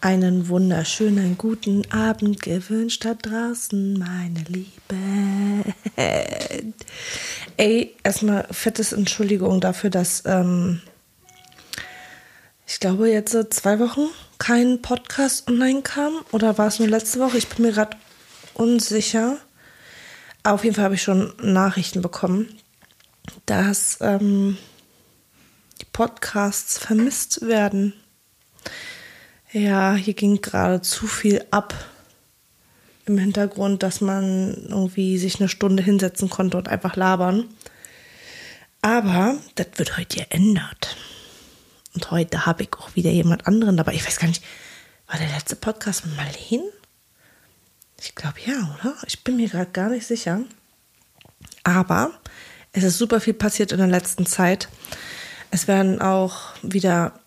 einen wunderschönen guten Abend gewünscht da draußen, meine Liebe. Ey, erstmal fettes Entschuldigung dafür, dass ähm, ich glaube jetzt so zwei Wochen kein Podcast online kam. Oder war es nur letzte Woche? Ich bin mir gerade unsicher. Auf jeden Fall habe ich schon Nachrichten bekommen, dass ähm, die Podcasts vermisst werden. Ja, hier ging gerade zu viel ab im Hintergrund, dass man irgendwie sich eine Stunde hinsetzen konnte und einfach labern. Aber das wird heute geändert. Und heute habe ich auch wieder jemand anderen dabei. Ich weiß gar nicht, war der letzte Podcast mit Marlene? Ich glaube ja, oder? Ich bin mir gerade gar nicht sicher. Aber es ist super viel passiert in der letzten Zeit. Es werden auch wieder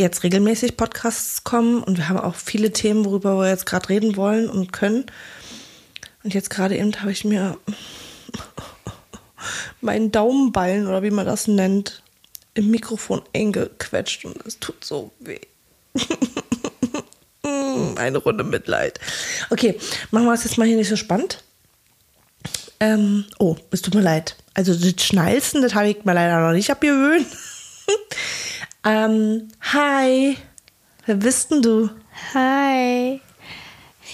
jetzt regelmäßig Podcasts kommen und wir haben auch viele Themen, worüber wir jetzt gerade reden wollen und können. Und jetzt gerade eben habe ich mir meinen Daumenballen oder wie man das nennt, im Mikrofon eingequetscht und es tut so weh. Eine Runde Mitleid. Okay, machen wir es jetzt mal hier nicht so spannend. Ähm, oh, es tut mir leid. Also das Schnalzen, das habe ich mir leider noch nicht abgewöhnt. ähm, hi. Wer bist denn du? Hi.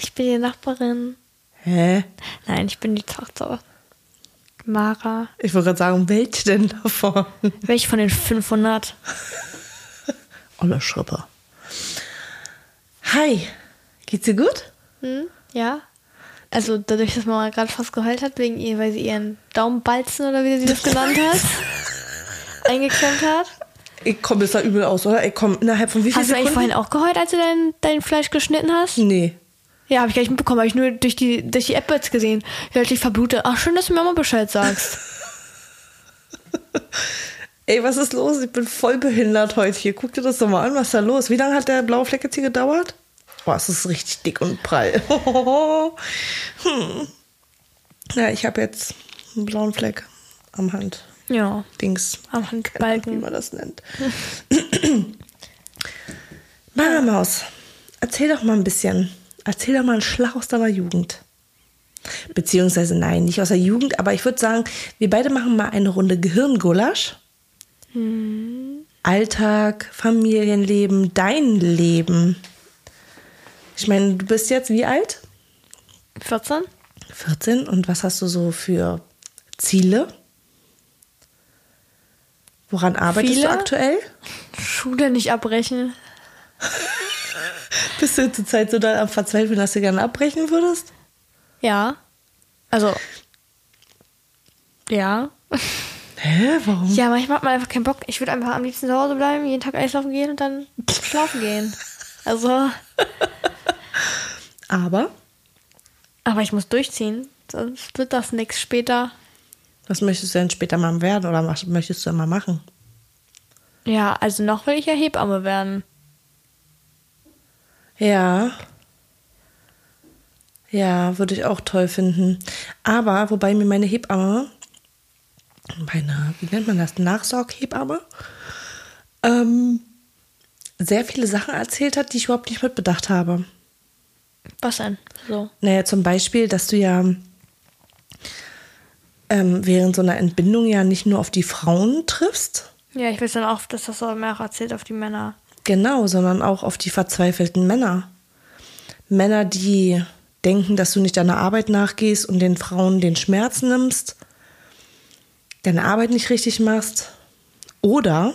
Ich bin die Nachbarin. Hä? Nein, ich bin die Tochter. Mara. Ich wollte gerade sagen, welche denn davon? Welche von den 500? Olle Schrippe. Hi. Geht's dir gut? Hm? Ja. Also dadurch, dass Mama gerade fast geheult hat, wegen ihr, weil sie ihren Daumenbalzen oder wie sie das genannt hat, eingeklemmt hat. Ich komme jetzt da übel aus, oder? Ich komme innerhalb von wie viel Hast du eigentlich Sekunden? vorhin auch geheult, als du dein, dein Fleisch geschnitten hast? Nee. Ja, habe ich gar nicht mitbekommen, habe ich nur durch die, durch die App jetzt gesehen. Ich hatte dich verblutet. Ach, schön, dass du mir mal Bescheid sagst. Ey, was ist los? Ich bin voll behindert heute hier. Guck dir das doch mal an, was ist da los? Wie lange hat der blaue Fleck jetzt hier gedauert? Boah, es ist richtig dick und prall. hm. Ja, ich habe jetzt einen blauen Fleck am Hand. Ja, Dings. am Keine Ahnung, wie Handbalken. man das nennt. Mama Maus, erzähl doch mal ein bisschen. Erzähl doch mal einen Schlag aus deiner Jugend. Beziehungsweise nein, nicht aus der Jugend, aber ich würde sagen, wir beide machen mal eine Runde Gehirngulasch. Alltag, Familienleben, dein Leben. Ich meine, du bist jetzt wie alt? 14? 14. Und was hast du so für Ziele? Woran arbeitest Viele? du aktuell? Schule nicht abbrechen. Bist du zur Zeit so da am Verzweifeln, dass du gerne abbrechen würdest? Ja. Also. Ja. Hä, warum? Ja, manchmal hat man einfach keinen Bock. Ich würde einfach am liebsten zu Hause bleiben, jeden Tag Eislaufen gehen und dann schlafen gehen. Also. Aber, Aber ich muss durchziehen. Sonst wird das nichts später. Was möchtest du denn später mal werden oder was möchtest du mal machen? Ja, also noch will ich ja Hebamme werden. Ja. Ja, würde ich auch toll finden. Aber, wobei mir meine Hebamme, meine, wie nennt man das, Nachsorghebamme, ähm, sehr viele Sachen erzählt hat, die ich überhaupt nicht mitbedacht habe. Was denn? So. Naja, zum Beispiel, dass du ja ähm, während so einer Entbindung ja nicht nur auf die Frauen triffst, Ja, ich weiß dann auch, dass das so mehr auch erzählt auf die Männer. genau, sondern auch auf die verzweifelten Männer. Männer, die denken, dass du nicht deiner Arbeit nachgehst und den Frauen den Schmerz nimmst, deine Arbeit nicht richtig machst oder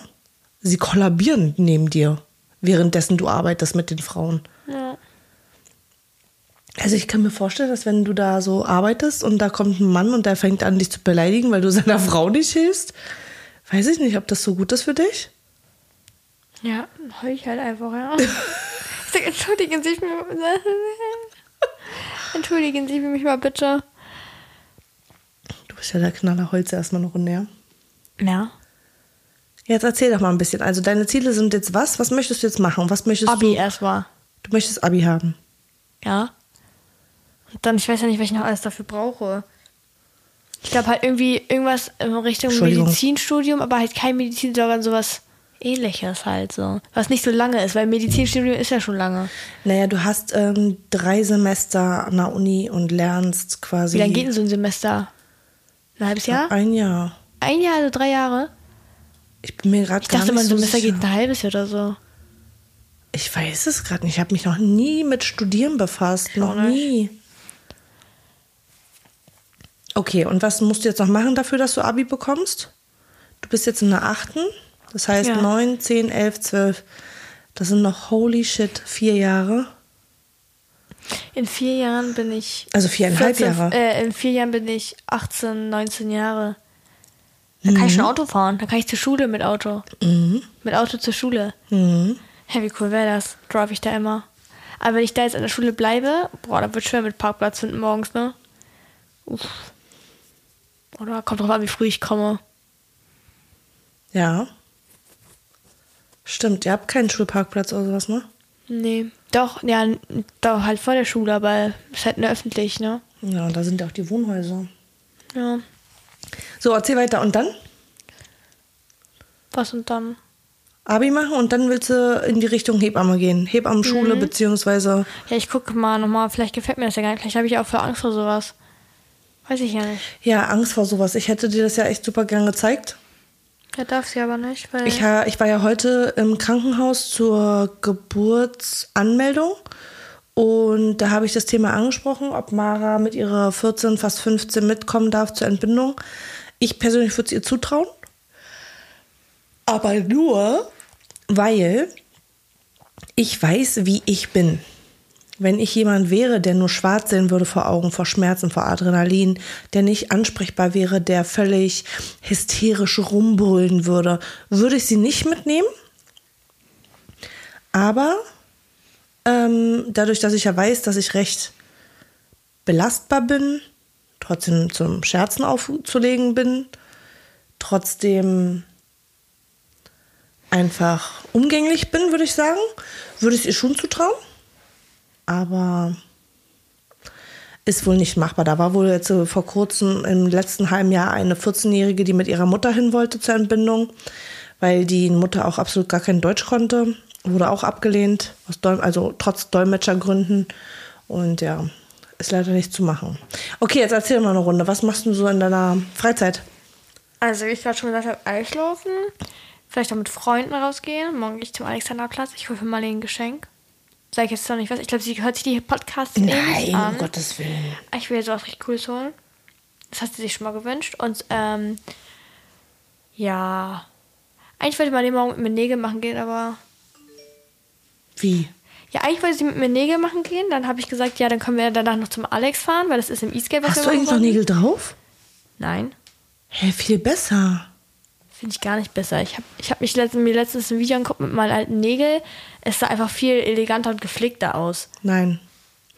sie kollabieren neben dir, währenddessen du arbeitest mit den Frauen. Also ich kann mir vorstellen, dass wenn du da so arbeitest und da kommt ein Mann und der fängt an, dich zu beleidigen, weil du seiner Frau nicht hilfst, weiß ich nicht, ob das so gut ist für dich. Ja, dann heul ich halt einfach, ja. Ich sag, entschuldigen Sie mich. Entschuldigen Sie mich mal bitte. Du bist ja der Knaller Holz erstmal eine Runde, ja? Ja. Jetzt erzähl doch mal ein bisschen. Also deine Ziele sind jetzt was? Was möchtest du jetzt machen? Was möchtest Abi du? erstmal. Du möchtest Abi haben. Ja. Und dann, ich weiß ja nicht, was ich noch alles dafür brauche. Ich glaube halt irgendwie irgendwas in Richtung. Medizinstudium, aber halt kein Medizin, sondern sowas ähnliches halt so. Was nicht so lange ist, weil Medizinstudium ist ja schon lange. Naja, du hast ähm, drei Semester an der Uni und lernst quasi. Wie lange geht denn so ein Semester? Ein halbes Jahr? Ein Jahr. Ein Jahr, also drei Jahre? Ich bin mir gerade Ich dachte, mein so Semester sicher. geht ein halbes Jahr oder so. Ich weiß es gerade nicht. Ich habe mich noch nie mit Studieren befasst. Noch nie. Okay, und was musst du jetzt noch machen dafür, dass du Abi bekommst? Du bist jetzt in der achten. Das heißt Ja. neun, zehn, elf, zwölf. Das sind noch holy shit vier Jahre. In vier Jahren bin ich. Also viereinhalb 14, Jahre. Äh, in vier Jahren bin ich 18, 19 Jahre. Dann kann ich Mhm. schon Auto fahren. Dann kann ich zur Schule mit Auto. Mit Auto zur Schule. Mhm. Hä, wie cool wäre das? Drive ich da immer. Aber wenn ich da jetzt an der Schule bleibe, boah, dann wird schwer mit Parkplatz finden morgens, ne? Uff. Oder kommt drauf an, wie früh ich komme. Ja. Stimmt, ihr habt keinen Schulparkplatz oder sowas, ne? Nee. Doch, ja, doch halt vor der Schule, aber ist halt nur öffentlich, ne? Ja, und da sind ja auch die Wohnhäuser. Ja. So, erzähl weiter. Und dann? Was und dann? Abi machen und dann willst du in die Richtung Hebamme gehen. Hebammenschule, beziehungsweise. Ja, ich gucke mal nochmal, vielleicht gefällt mir das ja gar nicht. Vielleicht habe ich auch für Angst vor sowas. Weiß ich ja nicht. Ja, Angst vor sowas. Ich hätte dir das ja echt super gern gezeigt. Ja, darf sie aber nicht, weil. Ich, ha- ich war ja heute im Krankenhaus zur Geburtsanmeldung und da habe ich das Thema angesprochen, ob Mara mit ihrer 14, fast 15 mitkommen darf zur Entbindung. Ich persönlich würde es ihr zutrauen, aber nur, weil ich weiß, wie ich bin. Wenn ich jemand wäre, der nur schwarz sehen würde vor Augen, vor Schmerzen, vor Adrenalin, der nicht ansprechbar wäre, der völlig hysterisch rumbrüllen würde, würde ich sie nicht mitnehmen. Aber ähm, dadurch, dass ich ja weiß, dass ich recht belastbar bin, trotzdem zum Scherzen aufzulegen bin, trotzdem einfach umgänglich bin, würde ich sagen, würde ich es ihr schon zutrauen. Aber ist wohl nicht machbar. Da war wohl jetzt vor kurzem im letzten halben Jahr eine 14-Jährige, die mit ihrer Mutter hin wollte zur Entbindung, weil die Mutter auch absolut gar kein Deutsch konnte. Wurde auch abgelehnt, also trotz Dolmetschergründen. Und ja, ist leider nicht zu machen. Okay, jetzt erzähl mal eine Runde. Was machst du so in deiner Freizeit? Also, wie ich gerade schon gesagt habe, Eislaufen. Vielleicht auch mit Freunden rausgehen. Morgen gehe ich zum Alexanderplatz. Ich hole für Marlene ein Geschenk. Sag ich jetzt noch nicht was. Ich glaube, sie hört sich die Podcasts eh nicht an. um Gottes Willen. Ich will jetzt was richtig Cooles holen. Das hat sie sich schon mal gewünscht. Und, ähm, ja. Eigentlich wollte Marlene morgen mit mir Nägel machen gehen, aber. Wie? Ja, eigentlich wollte sie mit mir Nägel machen gehen. Dann habe ich gesagt, ja, dann können wir danach noch zum Alex fahren, weil das ist im Eastgate, Hast du eigentlich noch. Nägel drauf? Nein. Hä, viel besser. Finde ich gar nicht besser. Ich habe ich hab mich letztens, mir letztens ein Video angeguckt mit meinen alten Nägeln. Es sah einfach viel eleganter und gepflegter aus. Nein.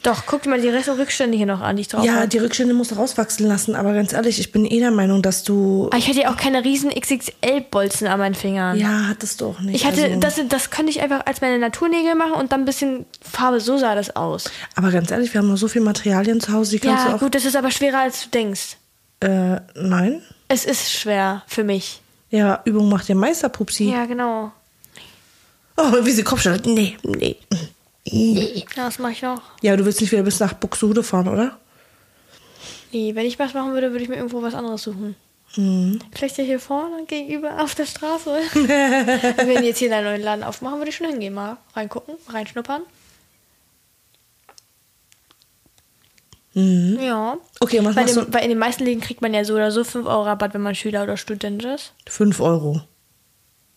Doch, guck dir mal die Rückstände hier noch an, die ich drauf Ja, habe. die Rückstände musst du rauswachsen lassen, aber ganz ehrlich, ich bin eh der Meinung, dass du. Aber ich hatte ja auch keine riesen XXL-Bolzen an meinen Fingern. Ja, hattest du auch nicht. Ich hatte, also, das, das könnte ich einfach als meine Naturnägel machen und dann ein bisschen Farbe, so sah das aus. Aber ganz ehrlich, wir haben noch so viele Materialien zu Hause, die kannst Ja, du auch. gut, das ist aber schwerer als du denkst. Äh, nein. Es ist schwer für mich. Ja, Übung macht den Meister, Pupsi. Ja, genau. Oh, wie sie Kopfschüttelt. Nee, nee. Nee. Ja, was mache ich noch? Ja, du willst nicht wieder bis nach Buxtehude fahren, oder? Nee, wenn ich was machen würde, würde ich mir irgendwo was anderes suchen. Mhm. Vielleicht ja hier vorne gegenüber auf der Straße. wenn wir jetzt hier einen neuen Laden aufmachen, würde ich schon hingehen, mal reingucken, reinschnuppern. Mhm. Ja. Okay, und was Bei dem, weil in den meisten Läden kriegt man ja so oder so 5 Euro Rabatt, wenn man Schüler oder Student ist. 5 Euro.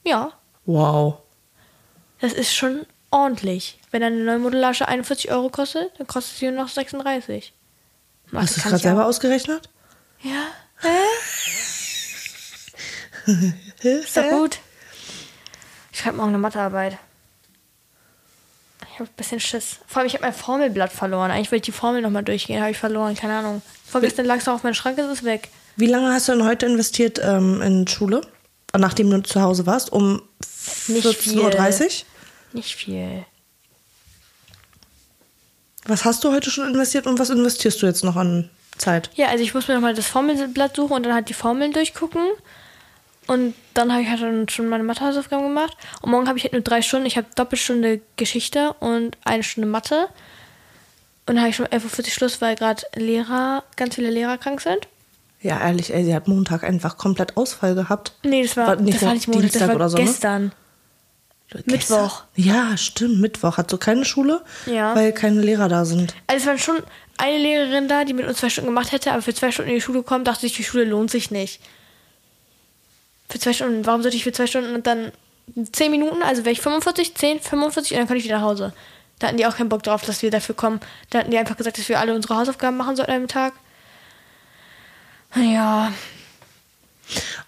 Ja. Wow. Das ist schon ordentlich. Wenn eine neue Modellasche 41 Euro kostet, dann kostet sie nur noch 36. Mathe Hast du es gerade selber auch. ausgerechnet? Ja. Hä? Ist doch gut. Ich schreibe morgen eine Mathearbeit. Ich habe ein bisschen Schiss. Vor allem, ich habe mein Formelblatt verloren. Eigentlich wollte ich die Formel nochmal durchgehen. Habe ich verloren, keine Ahnung. Vorgestern lag es noch auf meinem Schrank, ist es weg. Wie lange hast du denn heute investiert ähm, in Schule? Nachdem du zu Hause warst? Um Nicht 14.30 Uhr? Nicht viel. Was hast du heute schon investiert und was investierst du jetzt noch an Zeit? Ja, also ich muss mir nochmal das Formelblatt suchen und dann halt die Formeln durchgucken. Und dann habe ich halt schon meine Mathehausaufgaben gemacht. Und morgen habe ich halt nur drei Stunden. Ich habe Doppelstunde Geschichte und eine Stunde Mathe. Und dann habe ich schon 11.40 Uhr Schluss, weil gerade Lehrer, ganz viele Lehrer krank sind. Ja, ehrlich, ey, sie hat Montag einfach komplett Ausfall gehabt. Nee, das war, nicht das war nicht Montag, das Dienstag war oder so, ne? gestern. Mittwoch. Ja, stimmt, Mittwoch. Hat so keine Schule, Ja. weil keine Lehrer da sind. Also es war schon eine Lehrerin da, die mit uns zwei Stunden gemacht hätte, aber für zwei Stunden in die Schule kommen, dachte ich, die Schule lohnt sich nicht. Für zwei Stunden, warum sollte ich für zwei Stunden und dann zehn Minuten, also wäre ich 45, 10, 45 und dann kann ich wieder nach Hause. Da hatten die auch keinen Bock drauf, dass wir dafür kommen. Da hatten die einfach gesagt, dass wir alle unsere Hausaufgaben machen sollten einem Tag. Ja,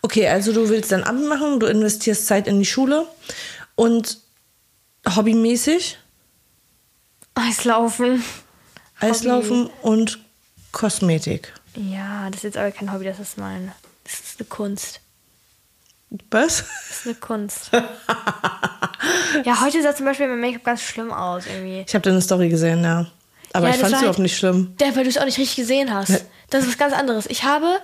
Okay, also du willst dann Amt machen, du investierst Zeit in die Schule und hobbymäßig Eislaufen. Eislaufen und Kosmetik. Ja, das ist jetzt aber kein Hobby, das ist mein. Das ist eine Kunst. Was? Das ist eine Kunst. ja, heute sah zum Beispiel mein Make-up ganz schlimm aus irgendwie. Ich habe deine Story gesehen, ja. Aber Ja, ich fand es war überhaupt halt- nicht schlimm. Ja, weil du es auch nicht richtig gesehen hast. Ne. Das ist was ganz anderes. Ich habe,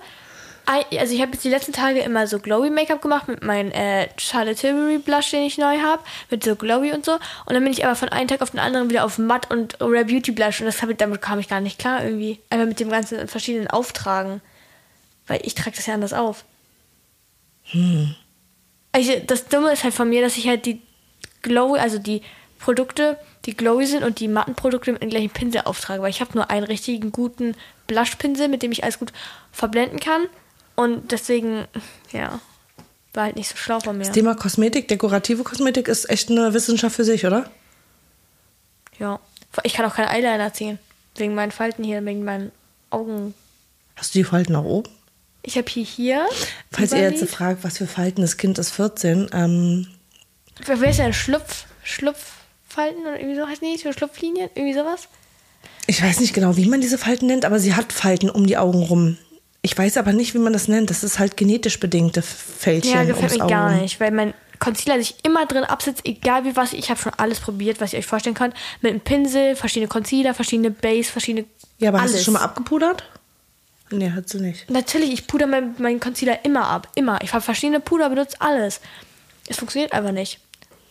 also ich habe jetzt die letzten Tage immer so Glowy Make-up gemacht mit meinem äh, Charlotte Tilbury Blush, den ich neu habe, mit so Glowy und so. Und dann bin ich aber von einem Tag auf den anderen wieder auf Matt und Rare Beauty Blush und das hab damit kam ich gar nicht klar irgendwie. Einfach mit dem ganzen verschiedenen Auftragen. Weil ich trage das ja anders auf. Also das Dumme ist halt von mir, dass ich halt die Glowy, also die Produkte, die glowy sind und die matten Produkte mit dem gleichen Pinsel auftrage, weil ich habe nur einen richtigen guten Blushpinsel, mit dem ich alles gut verblenden kann und deswegen, ja, war halt nicht so schlau von mir. Das Thema Kosmetik, dekorative Kosmetik ist echt eine Wissenschaft für sich, oder? Ja, ich kann auch keinen Eyeliner ziehen, wegen meinen Falten hier, wegen meinen Augen. Hast du die Falten nach oben? Ich habe hier hier. Falls ihr jetzt fragt, was für Falten, das Kind ist 14, ähm, Wer ist denn Schlupf, Schlupffalten oder irgendwie so heißt nicht? Schlupflinien, irgendwie sowas? ich weiß nicht genau, wie man diese Falten nennt, aber sie hat Falten um die Augen rum. Ich weiß aber nicht, wie man das nennt. Das ist halt genetisch bedingte Fältchen Ja, gefällt mir Auge. gar nicht, weil mein Concealer sich immer drin absetzt, egal wie was. Ich habe schon alles probiert, was ihr euch vorstellen könnt. Mit einem Pinsel, verschiedene Concealer, verschiedene Base, verschiedene. Ja, aber alles. hast du schon mal abgepudert? Nee, hat sie nicht. Natürlich, ich puder meinen mein Concealer immer ab. Immer. Ich habe verschiedene Puder, benutzt alles. Es funktioniert einfach nicht.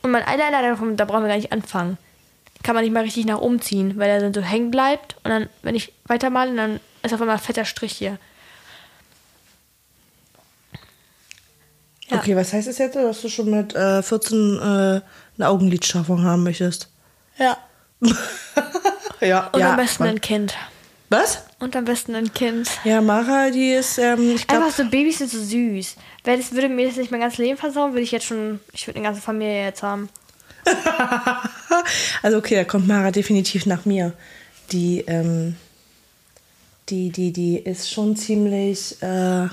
Und mein Eyeliner, da brauchen wir gar nicht anfangen. Kann man nicht mal richtig nach oben ziehen, weil er dann so hängen bleibt. Und dann, wenn ich weitermale, dann ist auf einmal ein fetter Strich hier. Ja. Okay, was heißt das jetzt, dass du schon mit äh, 14 äh, eine Augenlidschaffung haben möchtest? Ja. ja. Und ja, am besten ein Kind. Was? Und am besten ein Kind. Ja, Mara, die ist, ähm, ich glaube, Einfach so Babys sind so süß. Weil das würde mir das nicht mein ganzes Leben versauen, würde ich jetzt schon, ich würde eine ganze Familie jetzt haben. also okay, da kommt Mara definitiv nach mir. Die, ähm, die, die, die ist schon ziemlich äh,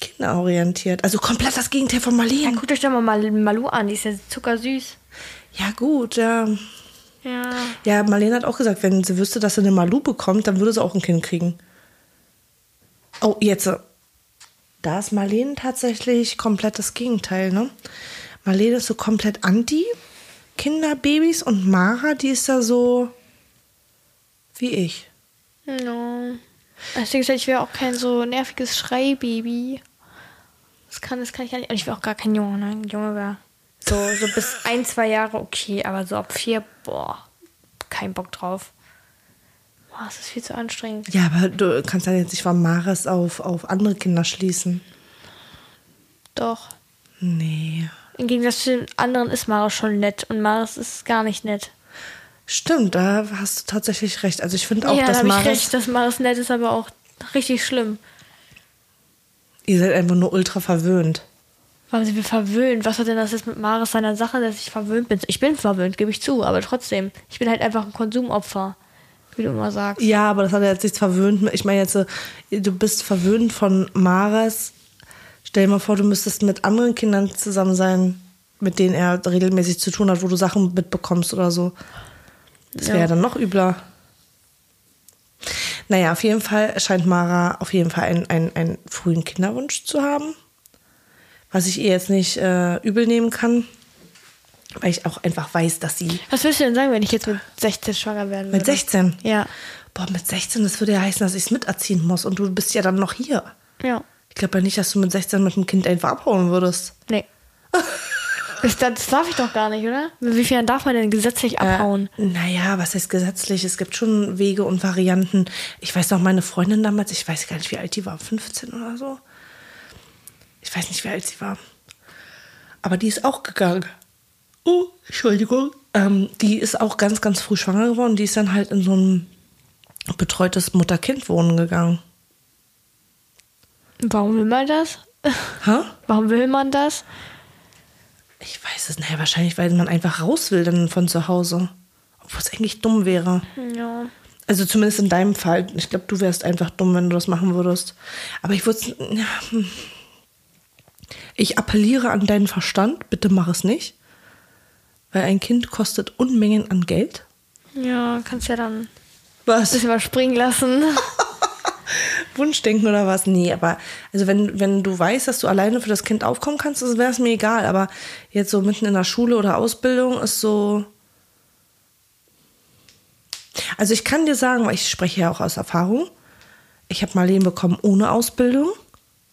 kinderorientiert. Also komplett das Gegenteil von Ja, Marlene. guckt euch doch mal Mal- Malu an, die ist ja zuckersüß. Ja, gut, ja. Ja. Ja, Marlene hat auch gesagt, wenn sie wüsste, dass sie eine Malu bekommt, dann würde sie auch ein Kind kriegen. Oh, jetzt. äh, Da ist Marlene tatsächlich komplett das Gegenteil, ne? Marlene ist so komplett anti Kinderbabys und Mara, die ist da so wie ich. No. Gesagt, ich wäre auch kein so nerviges Schreibaby. Das kann, das kann ich gar nicht. Und ich wäre auch gar kein Junge, ne? Ein Junge wäre. So, so bis ein, zwei Jahre okay, aber so ab vier, boah, kein Bock drauf. Boah, das ist viel zu anstrengend. Ja, aber du kannst ja jetzt nicht von Maris auf, auf andere Kinder schließen. Doch. Nee. Im Gegensatz zu den anderen ist Maris schon nett und Maris ist gar nicht nett. Stimmt, da hast du tatsächlich recht. Also ich finde auch, ja, da dass ich Maris. recht, dass Maris nett ist, aber auch richtig schlimm. Ihr seid einfach nur ultra verwöhnt. Warum sind wir verwöhnt? Was hat denn das jetzt mit Maris seiner Sache, dass ich verwöhnt bin? Ich bin verwöhnt, gebe ich zu, aber trotzdem. Ich bin halt einfach ein Konsumopfer, wie du immer sagst. Ja, aber das hat ja jetzt nichts verwöhnt. Ich meine jetzt, äh, du bist verwöhnt von Mares. Stell dir mal vor, du müsstest mit anderen Kindern zusammen sein, mit denen er regelmäßig zu tun hat, wo du Sachen mitbekommst oder so. Das wäre Ja. ja dann noch übler. Naja, auf jeden Fall scheint Mara auf jeden Fall einen, einen, einen frühen Kinderwunsch zu haben. Was ich ihr jetzt nicht äh, übel nehmen kann, weil ich auch einfach weiß, dass sie Was würdest du denn sagen, wenn ich jetzt mit 16 schwanger werden würde? mit 16 Ja. Boah, mit 16, das würde ja heißen, dass ich es miterziehen muss und du bist ja dann noch hier. Ja. Ich glaube ja nicht, dass du mit 16 mit dem Kind einfach abhauen würdest. Nee. das, das darf ich doch gar nicht, oder? Wie viel darf man denn gesetzlich abhauen? Äh, naja, was heißt gesetzlich? Es gibt schon Wege und Varianten. Ich weiß noch, meine Freundin damals, ich weiß gar nicht, wie alt die war, 15 oder so. Ich weiß nicht, wie alt sie war. Aber die ist auch gegangen. Oh, Entschuldigung. Ähm, die ist auch ganz, ganz früh schwanger geworden. Die ist dann halt in so ein betreutes Mutter-Kind-Wohnen gegangen. Warum will man das? Hä? Warum will man das? Ich weiß es, naja, wahrscheinlich, weil man einfach raus will dann von zu Hause. Obwohl es eigentlich dumm wäre. Ja. Also zumindest in deinem Fall. Ich glaube, du wärst einfach dumm, wenn du das machen würdest. Aber ich würde ja, hm. Ich appelliere an deinen Verstand, bitte mach es nicht. Weil ein Kind kostet Unmengen an Geld. Ja, kannst ja dann Was? das überspringen lassen. Wunschdenken oder was? Nee, aber also wenn, wenn du weißt, dass du alleine für das Kind aufkommen kannst, wäre es mir egal. Aber jetzt so mitten in der Schule oder Ausbildung ist so. Also ich kann dir sagen, weil ich spreche ja auch aus Erfahrung. Ich habe Marleen bekommen ohne Ausbildung.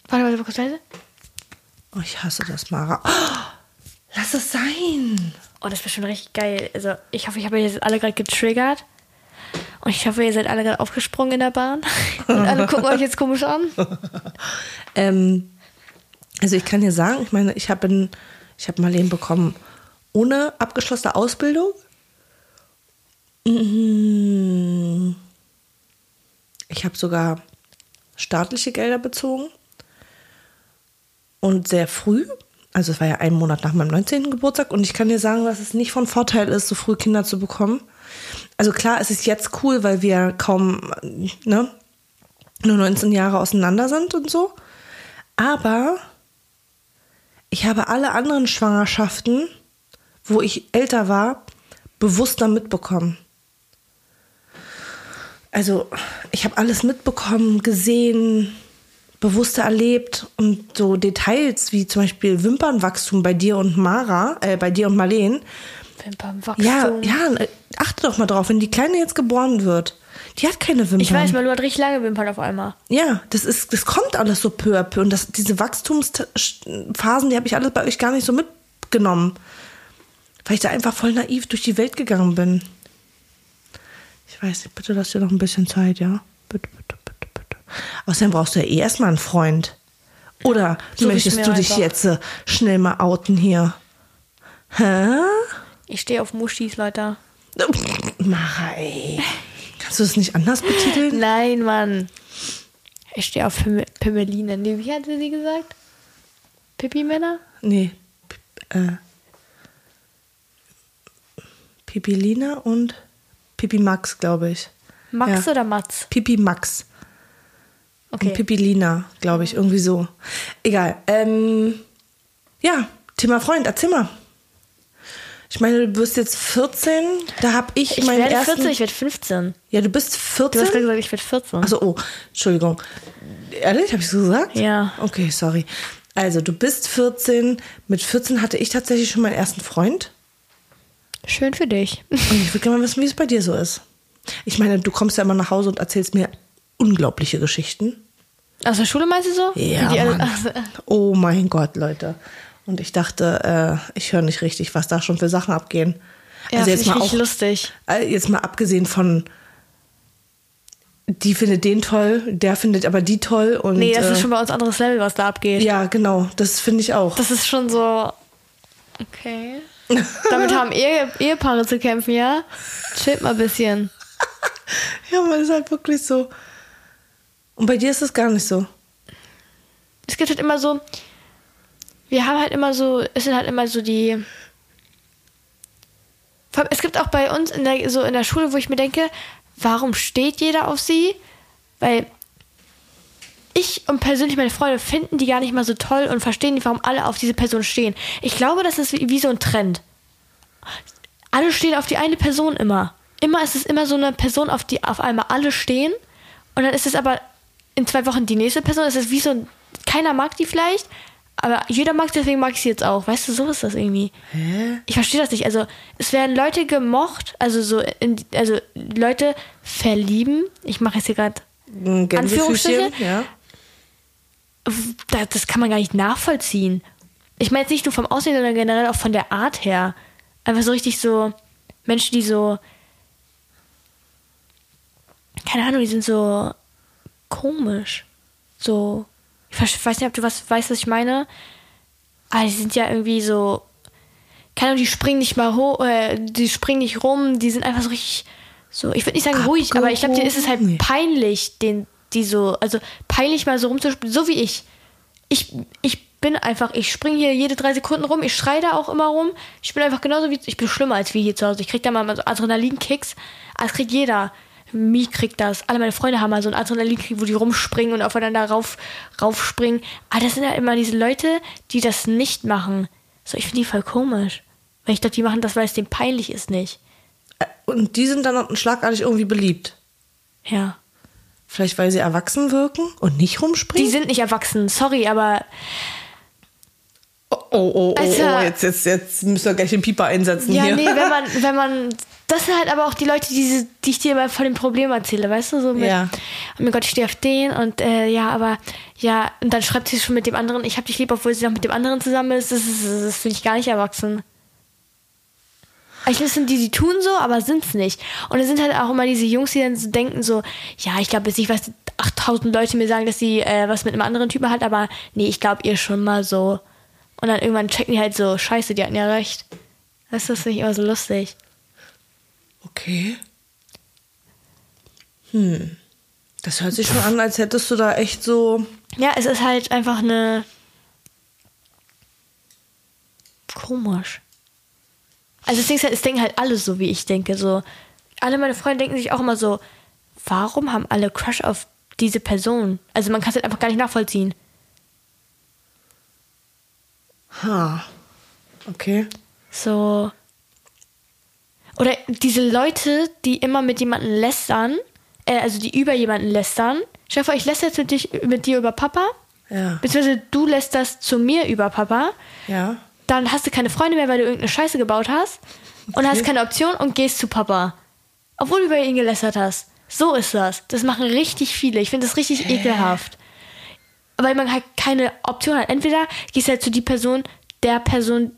Warte, warte, leise. Oh, ich hasse das, Mara. Oh, lass es sein. Oh, das wäre schon richtig geil. Also, ich hoffe, ich habe jetzt alle gerade getriggert. Und ich hoffe, ihr seid alle gerade aufgesprungen in der Bahn. Und alle gucken euch jetzt komisch an. Ähm, also ich kann dir sagen, ich meine, ich habe ich habe Marleen bekommen ohne abgeschlossene Ausbildung. Mhm. Ich habe sogar staatliche Gelder bezogen und sehr früh. Also es war ja ein Monat nach meinem 19. Geburtstag und ich kann dir sagen, dass es nicht von Vorteil ist, so früh Kinder zu bekommen. Also klar, es ist jetzt cool, weil wir kaum, ne, nur 19 Jahre auseinander sind und so. Aber ich habe alle anderen Schwangerschaften, wo ich älter war, bewusster mitbekommen. Also ich habe alles mitbekommen, gesehen, bewusster erlebt und so Details wie zum Beispiel Wimpernwachstum bei dir und Mara, äh, bei dir und Marleen. Wimpernwachstum. Ja, ja, achte doch mal drauf, wenn die Kleine jetzt geboren wird. Die hat keine Wimpern. Ich weiß, Malu hat richtig lange Wimpern auf einmal. Ja, das ist, das kommt alles so peu à peu. Und das, diese Wachstumsphasen, die habe ich alles bei euch gar nicht so mitgenommen. Weil ich da einfach voll naiv durch die Welt gegangen bin. Ich weiß nicht, bitte lass dir noch ein bisschen Zeit, ja? Bitte, bitte. Außerdem brauchst du ja eh erstmal einen Freund. Oder ich möchtest du dich einfach. jetzt äh, schnell mal outen hier? Hä? Ich stehe auf Muschis, Leute. Mara, ey. Kannst du das nicht anders betiteln? Nein, Mann. Ich stehe auf Pim Pimmeline. Nee, wie hat sie sie gesagt? Pipi-Männer? Nee. P- Äh, Pipilina und Pipi Max, glaube ich. Max Ja. oder Matz? Pipi Max. Okay. Und Pipilina, glaube ich, irgendwie so. Egal. Ähm, ja, Thema Freund, erzähl mal. Ich meine, du bist jetzt 14, da habe ich, Ich meinen werde ersten... 14, ich werde 15. ja, du bist Du hast 14? gerade gesagt, ich werde 14. Achso, oh, Entschuldigung. Ehrlich, habe ich so gesagt? Ja. Okay, sorry. Also, du bist 14. Mit 14 hatte ich tatsächlich schon meinen ersten Freund. Schön für dich. Und ich würde gerne mal wissen, wie es bei dir so ist. Ich meine, du kommst ja immer nach Hause und erzählst mir unglaubliche Geschichten. Aus der Schule meinst du so? Ja, Mann. Oh mein Gott, Leute. Und ich dachte, äh, ich höre nicht richtig, was da schon für Sachen abgehen. Ja, also jetzt mal auch, lustig. äh, jetzt mal abgesehen von, die findet den toll, der findet aber die toll und Nee, das äh, ist schon bei uns anderes Level, was da abgeht. ja, genau, das finde ich auch. Das ist schon so. Okay. Damit haben Ehe Ehepaare zu kämpfen, ja? Chillt mal ein bisschen. ja, man ist halt wirklich so. Und bei dir ist es gar nicht so. Es gibt halt immer so. Wir haben halt immer so. Es sind halt immer so die. Es gibt auch bei uns in der, so in der Schule, wo ich mir denke, warum steht jeder auf sie? Weil ich und persönlich meine Freunde finden die gar nicht mal so toll und verstehen nicht, warum alle auf diese Person stehen. Ich glaube, das ist wie, wie so ein Trend. Alle stehen auf die eine Person immer. Immer ist es immer so eine Person, auf die auf einmal alle stehen. Und dann ist es aber in zwei Wochen die nächste Person. Es ist wie so ein. Keiner mag die vielleicht, aber jeder mag sie, deswegen mag ich sie jetzt auch. Weißt du, so ist das irgendwie. Hä? Ich verstehe das nicht. Also, es werden Leute gemocht, also so, in, also Leute verlieben. Ich mache jetzt hier gerade Anführungsstriche? ja. das, das kann man gar nicht nachvollziehen. Ich meine jetzt nicht nur vom Aussehen, sondern generell auch von der Art her. Einfach so richtig so Menschen, die so keine Ahnung, die sind so komisch. So, ich weiß nicht, ob du was weißt, was ich meine. Aber die sind ja irgendwie so, keine Ahnung, die springen nicht mal hoch, äh, die springen nicht rum, die sind einfach so richtig, so, ich würde nicht sagen ruhig, aber ich glaube, dir ist es halt peinlich, den, die so, also peinlich mal so rumzuspringen, so wie ich. Ich, ich bin einfach, ich springe hier jede drei Sekunden rum, ich schreie da auch immer rum. Ich bin einfach genauso wie, ich bin schlimmer als wir hier zu Hause. Ich krieg da mal so Adrenalinkicks, als kriegt jeder. Mi kriegt das. Alle meine Freunde haben mal so einen Adrenalinkrieg, wo die rumspringen und aufeinander rauf, raufspringen. Aber das sind ja immer diese Leute, die das nicht machen. So, ich finde die voll komisch. Weil ich glaube, die machen das, weil es denen peinlich ist, nicht. Äh, und die sind dann schlagartig irgendwie beliebt. Ja. Vielleicht, weil sie erwachsen wirken und nicht rumspringen? Die sind nicht erwachsen, sorry, aber. Oh, oh, oh, also, oh, jetzt, jetzt, jetzt müssen wir gleich den Pieper einsetzen ja, hier. nee, wenn man, wenn man das sind halt aber auch die Leute, die, die ich dir immer von dem Problem erzähle, weißt du? So mit, ja. oh mein Gott, ich stehe auf den und äh, ja, aber ja, und dann schreibt sie schon mit dem anderen, ich hab dich lieb, obwohl sie noch mit dem anderen zusammen ist. Das, das, das, finde ich gar nicht erwachsen. Ich sind die, die tun so, aber sind's nicht. Und es sind halt auch immer diese Jungs, die dann so denken so, ja, ich glaube jetzt nicht, was 8000 Leute mir sagen, dass sie äh, was mit einem anderen Typen hat, aber nee, ich glaube ihr schon mal so. Und dann irgendwann checken die halt so, scheiße, die hatten ja recht. Das ist nicht immer so lustig. Okay. Hm. Das hört sich schon an, als hättest du da echt so. Ja, es ist halt einfach eine. Komisch. Also halt, es denken halt alle so, wie ich denke. So, alle meine Freunde denken sich auch immer so, warum haben alle Crush auf diese Person? Also man kann es halt einfach gar nicht nachvollziehen. Ha. Okay. So. Oder diese Leute, die immer mit jemandem lästern, äh, also die über jemanden lästern. Stell dir vor, ich lästere jetzt mit, dich, mit dir über Papa. Ja. Beziehungsweise du lästerst zu mir über Papa. Ja. Dann hast du keine Freunde mehr, weil du irgendeine Scheiße gebaut hast. Und okay. hast keine Option und gehst zu Papa. Obwohl du über ihn gelästert hast. So ist das. Das machen richtig viele. Ich finde das richtig Hä? ekelhaft. Weil man halt keine Option hat. Entweder gehst du halt zu die Person, der Person,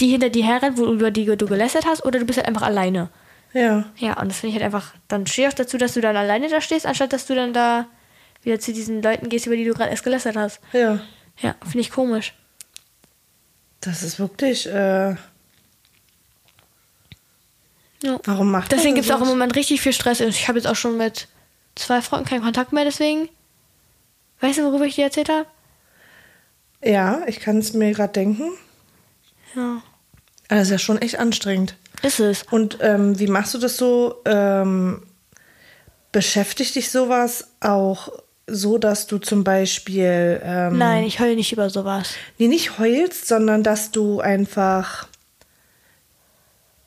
die hinter dir herrennt, wo, über die du gelästert hast, oder du bist halt einfach alleine. Ja. Ja, und das finde ich halt einfach, dann auch dazu, dass du dann alleine da stehst, anstatt dass du dann da wieder zu diesen Leuten gehst, über die du gerade erst gelästert hast. Ja. Ja, finde ich komisch. Das ist wirklich, äh ja. Warum macht Deswegen gibt es auch im Moment richtig viel Stress. Ich habe jetzt auch schon mit zwei Freunden keinen Kontakt mehr, deswegen. Weißt du, worüber ich dir erzählt habe? Ja, ich kann es mir gerade denken. Ja. Das ist ja schon echt anstrengend. Ist es. Und ähm, wie machst du das so? Ähm, beschäftigt dich sowas auch so, dass du zum Beispiel. Ähm, Nein, ich heule nicht über sowas. Nee, nicht heulst, sondern dass du einfach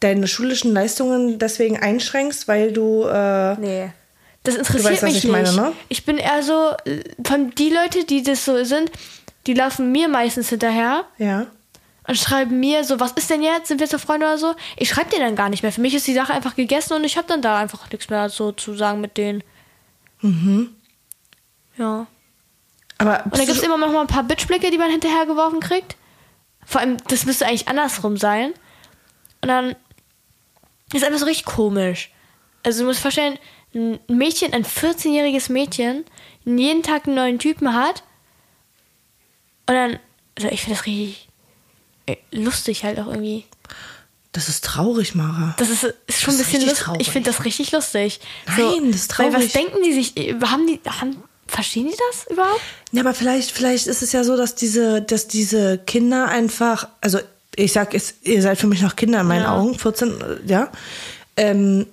deine schulischen Leistungen deswegen einschränkst, weil du. Äh, nee. Das interessiert weißt, mich ich nicht. Meine, ne? Ich bin eher so, von die Leute, die das so sind, die laufen mir meistens hinterher. Ja und schreiben mir so, was ist denn jetzt? Sind wir so Freunde oder so? Ich schreibe dir dann gar nicht mehr. Für mich ist die Sache einfach gegessen und ich habe dann da einfach nichts mehr so zu sagen mit denen. Mhm. Ja. Aber und dann gibt es immer noch mal ein paar Bitchblicke, die man hinterhergeworfen kriegt. Vor allem, das müsste eigentlich andersrum sein. Und dann ist einfach so richtig komisch. Also du musst vorstellen, ein Mädchen, ein 14-jähriges Mädchen, jeden Tag einen neuen Typen hat. Und dann, also ich finde das richtig lustig halt auch irgendwie. Das ist traurig, Mara. Das ist, ist schon das ein bisschen lustig. Ich finde das richtig lustig. Nein, so, das ist traurig. Weil was denken die sich? Haben die, haben, verstehen die das überhaupt? Ja, aber vielleicht, vielleicht ist es ja so, dass diese, dass diese Kinder einfach, also ich sag, es, ihr seid für mich noch Kinder in meinen ja. Augen, 14, äh, ja. Ähm,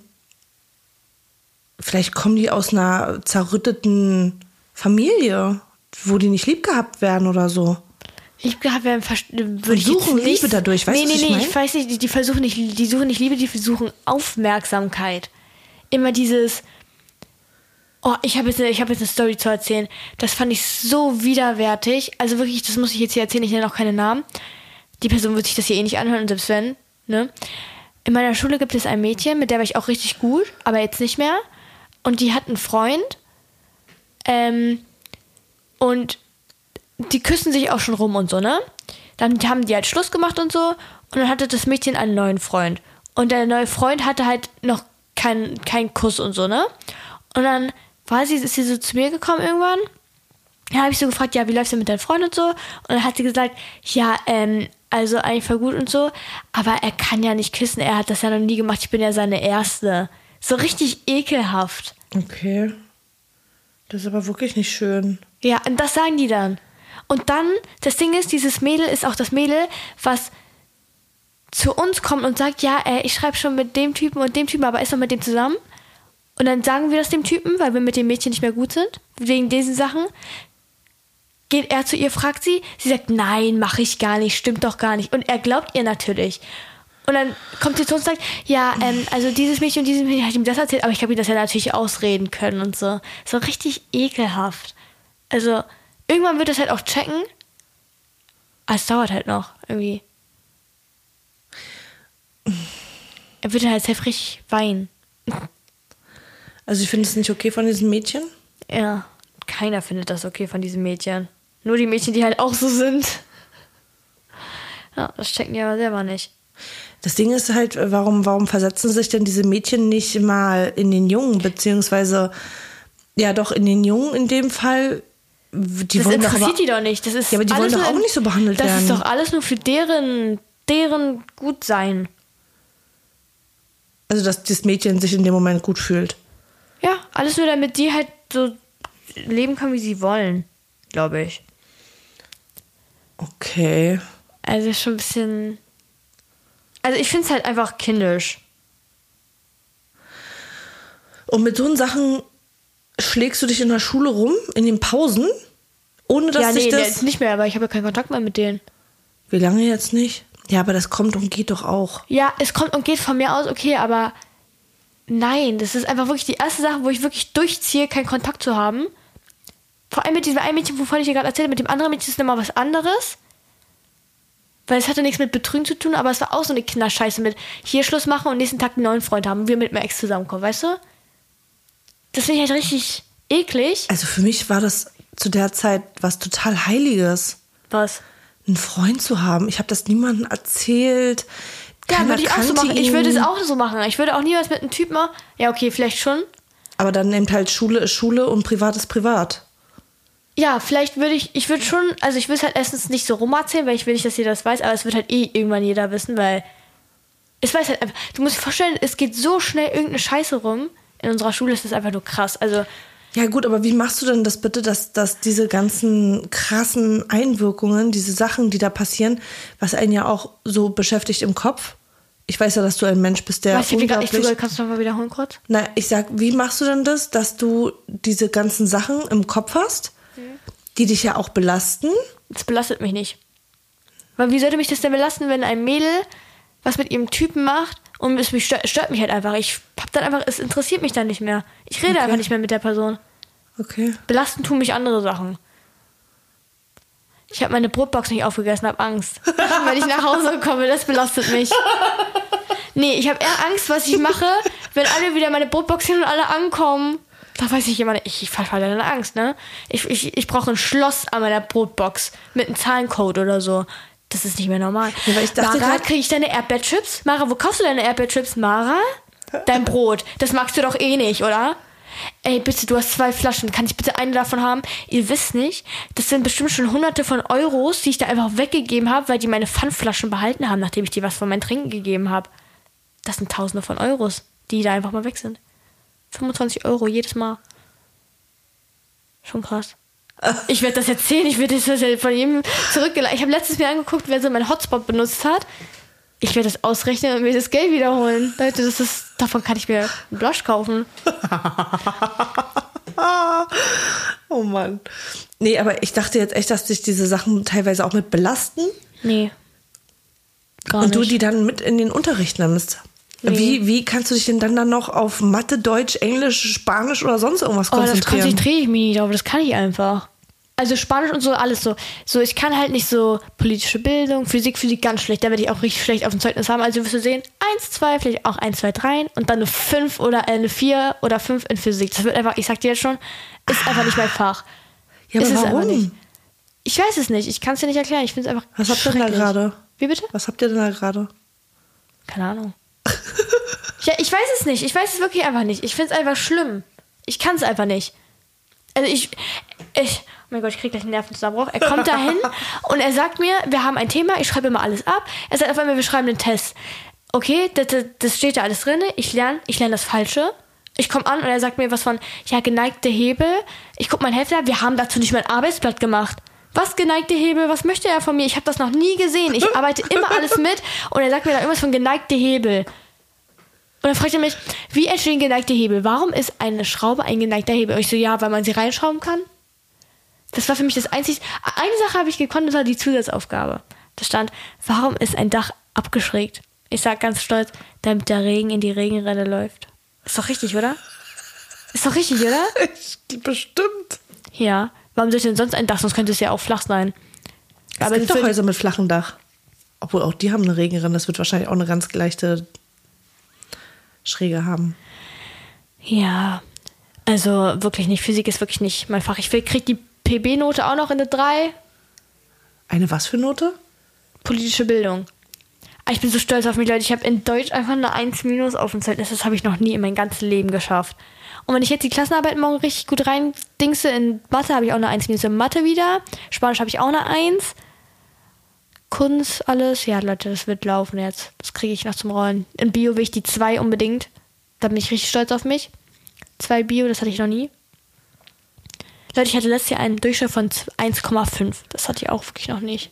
vielleicht kommen die aus einer zerrütteten Familie, wo die nicht lieb gehabt werden oder so. Lieb gehabt werden, würde ich suchen Liebe dadurch, weißt nee, du, nee, nee, ich, mein? ich weiß nicht, die, die, versuchen nicht, die suchen nicht Liebe, die versuchen Aufmerksamkeit. Immer dieses, oh, ich habe jetzt, hab jetzt eine Story zu erzählen. Das fand ich so widerwärtig. Also wirklich, das muss ich jetzt hier erzählen, ich nenne auch keine Namen. Die Person wird sich das hier eh nicht anhören, selbst wenn, ne? In meiner Schule gibt es ein Mädchen, mit der war ich auch richtig gut, aber jetzt nicht mehr. Und die hat einen Freund. Ähm, und die küssen sich auch schon rum und so, ne? Dann haben die halt Schluss gemacht und so. Und dann hatte das Mädchen einen neuen Freund. Und der neue Freund hatte halt noch keinen kein Kuss und so, ne? Und dann war sie, ist sie so zu mir gekommen irgendwann. Da habe ich so gefragt, ja, wie läuft's denn mit deinem Freund und so? Und dann hat sie gesagt, ja, ähm, also eigentlich voll gut und so, aber er kann ja nicht küssen, er hat das ja noch nie gemacht, ich bin ja seine Erste. So richtig ekelhaft. Okay. Das ist aber wirklich nicht schön. Ja, und das sagen die dann. Und dann, das Ding ist, dieses Mädel ist auch das Mädel, was zu uns kommt und sagt, ja, äh, ich schreibe schon mit dem Typen und dem Typen, aber ist noch mit dem zusammen. Und dann sagen wir das dem Typen, weil wir mit dem Mädchen nicht mehr gut sind, wegen diesen Sachen. Geht er zu ihr, fragt sie, sie sagt, nein, mache ich gar nicht, stimmt doch gar nicht. Und er glaubt ihr natürlich. Und dann kommt sie zu uns und sagt, ja, ähm, also dieses Mädchen und dieses Mädchen hat ihm das erzählt, aber ich habe ihm das ja natürlich ausreden können und so. So richtig ekelhaft. Also, irgendwann wird das halt auch checken. Aber es dauert halt noch, irgendwie. Er würde halt safe richtig weinen. Also ich finde es nicht okay von diesem Mädchen. Ja, keiner findet das okay von diesen Mädchen. Nur die Mädchen, die halt auch so sind. Ja, das checken die aber selber nicht. Das Ding ist halt, warum, warum versetzen sich denn diese Mädchen nicht mal in den Jungen, beziehungsweise ja doch in den Jungen in dem Fall. Die das interessiert aber, die doch nicht. Das ist Ja, aber die wollen doch auch nicht so behandelt das werden. ist doch alles nur für deren, deren Gutsein. Also dass das Mädchen sich in dem Moment gut fühlt. Ja, alles nur damit die halt so leben können, wie sie wollen, glaube ich. Okay. Also schon ein bisschen. Also ich finde es halt einfach kindisch. Und mit so Sachen schlägst du dich in der Schule rum, in den Pausen, ohne dass ja, sich nee, das. jetzt nicht mehr, aber ich habe ja keinen Kontakt mehr mit denen. Wie lange jetzt nicht? Ja, aber das kommt und geht doch auch. Ja, es kommt und geht von mir aus, okay, aber nein, das ist einfach wirklich die erste Sache, wo ich wirklich durchziehe, keinen Kontakt zu haben. Vor allem mit diesem einen Mädchen, wovon ich dir gerade erzählt habe, mit dem anderen Mädchen ist nochmal was anderes. Weil es hatte nichts mit Betrügen zu tun, aber es war auch so eine Kinderscheiße mit hier Schluss machen und nächsten Tag einen neuen Freund haben und wir mit meinem Ex zusammenkommen, weißt du? Das finde ich halt richtig eklig. Also für mich war das zu der Zeit was total Heiliges, Was? einen Freund zu haben. Ich habe das niemandem erzählt. Ja, würde ich auch so machen. Ich würde es auch so machen. Ich würde auch niemals mit einem Typen. Ja, okay, vielleicht schon. Aber dann nimmt halt Schule ist Schule und Privat ist Privat. Ja, vielleicht würde ich, ich würde schon, also ich will es halt erstens nicht so rum erzählen, weil ich will nicht, dass jeder das weiß, aber es wird halt eh irgendwann jeder wissen, weil es weiß halt einfach, du musst dir vorstellen, es geht so schnell irgendeine Scheiße rum. In unserer Schule ist das einfach nur krass. Also, Ja gut, aber wie machst du denn das bitte, dass, dass diese ganzen krassen Einwirkungen, diese Sachen, die da passieren, was einen ja auch so beschäftigt im Kopf? Ich weiß ja, dass du ein Mensch bist, der weißt du, unglaublich... zugehört, kannst du nochmal wiederholen kurz? Na, ich sag, wie machst du denn das, dass du diese ganzen Sachen im Kopf hast, die dich ja auch belasten? Das belastet mich nicht. Weil wie sollte mich das denn belasten, wenn ein Mädel was mit ihrem Typen macht und es mich stört, stört mich halt einfach. Ich hab dann einfach, es interessiert mich dann nicht mehr. Ich rede Okay. einfach nicht mehr mit der Person. Okay. Belasten tun mich andere Sachen. Ich habe meine Brotbox nicht aufgegessen, habe Angst. Wenn ich nach Hause komme, das belastet mich. Nee, ich habe eher Angst, was ich mache, wenn alle wieder meine Brotbox hin und alle ankommen. Da weiß ich immer, ich, ich verfalle dann Angst, ne? Ich, ich, ich brauche ein Schloss an meiner Brotbox mit einem Zahlencode oder so. Das ist nicht mehr normal. Ja, ich dachte Mara, kriege ich deine Erdbeerchips? Mara, wo kaufst du deine Erdbeerchips? Mara? Dein Brot. Das magst du doch eh nicht, oder? Ey, bitte, du hast zwei Flaschen. Kann ich bitte eine davon haben? Ihr wisst nicht, das sind bestimmt schon hunderte von Euros, die ich da einfach weggegeben habe, weil die meine Pfandflaschen behalten haben, nachdem ich die was von meinem Trinken gegeben habe. Das sind tausende von Euros, die da einfach mal weg sind. 25 Euro jedes Mal. Schon krass. Ich werde das erzählen, ich werde das von jedem zurückgeleitet. Ich habe letztens mir angeguckt, wer so meinen Hotspot benutzt hat. Ich werde das ausrechnen und mir das Geld wiederholen. Leute, das ist, davon kann ich mir einen Blush kaufen. Oh Mann. Nee, aber ich dachte jetzt echt, dass dich diese Sachen teilweise auch mit belasten Nee. Gar und nicht. du die dann mit in den Unterricht nimmst. Nee. Wie, wie kannst du dich denn dann, dann noch auf Mathe, Deutsch, Englisch, Spanisch oder sonst irgendwas Oh, das konzentrieren? konzentriere ich mich nicht drauf, das kann ich einfach. Also Spanisch und so, alles so. So, ich kann halt nicht so politische Bildung, Physik, Physik ganz schlecht. Da werde ich auch richtig schlecht auf dem Zeugnis haben. Also wirst du sehen, eins, zwei, vielleicht auch eins, zwei, drei und dann eine fünf oder eine vier oder fünf in Physik. Das wird einfach, ich sag dir jetzt schon, ist einfach nicht mein Fach. ja, ist aber es einfach warum? nicht. Ich weiß es nicht. Ich kann es dir nicht erklären. Ich finde es einfach. Was habt ihr denn da gerade? Wie bitte? Was habt ihr denn da gerade? Keine Ahnung. ja, ich weiß es nicht. Ich weiß es wirklich einfach nicht. Ich finde es einfach schlimm. Ich kann es einfach nicht. Also ich, ich, mein Gott, ich krieg gleich einen Nervenzusammenbruch. Er kommt dahin und er sagt mir, wir haben ein Thema, ich schreibe immer alles ab. Er sagt auf einmal, wir schreiben einen Test. Okay, das, das, steht da alles drin. Ich lerne, ich lerne das Falsche. Ich komme an und er sagt mir was von, ja, geneigte Hebel. Ich guck mein Heft an, wir haben dazu nicht mal ein Arbeitsblatt gemacht. Was geneigte Hebel? Was möchte er von mir? Ich habe das noch nie gesehen. Ich arbeite immer alles mit und er sagt mir da irgendwas von geneigte Hebel. Und dann fragt er mich, wie entstehen geneigte Hebel? Warum ist eine Schraube ein geneigter Hebel? Und ich so, ja, weil man sie reinschrauben kann. Das war für mich das einzige. Eine Sache habe ich gekonnt, das war die Zusatzaufgabe. Da stand, warum ist ein Dach abgeschrägt? Ich sag ganz stolz, damit der Regen in die Regenrinne läuft. Ist doch richtig, oder? Ist doch richtig, oder? Bestimmt. Ja. Warum sollte denn sonst ein Dach? Sonst könnte es ja auch flach sein. Aber Aber es gibt doch Häuser mit flachem Dach. Obwohl auch die haben eine Regenrinne. Das wird wahrscheinlich auch eine ganz leichte Schräge haben. Ja, also wirklich nicht. Physik ist wirklich nicht mein Fach. Ich krieg die PB-Note auch noch in eine 3. Eine was für Note? Politische Bildung. Ah, Ich bin so stolz auf mich, Leute. Ich habe in Deutsch einfach eine 1 minus auf dem Zeugnis. Das habe ich noch nie in meinem ganzen Leben geschafft. Und wenn ich jetzt die Klassenarbeit morgen richtig gut rein dingse, in Mathe habe ich auch eine 1 minus in Mathe wieder. Spanisch habe ich auch eine 1. Kunst, alles. Ja, Leute, das wird laufen jetzt. Das kriege ich noch zum Rollen. In Bio will ich die 2 unbedingt. Da bin ich richtig stolz auf mich. 2 Bio, das hatte ich noch nie. Leute, ich hatte letztes Jahr einen Durchschnitt von 1,5. Das hatte ich auch wirklich noch nicht.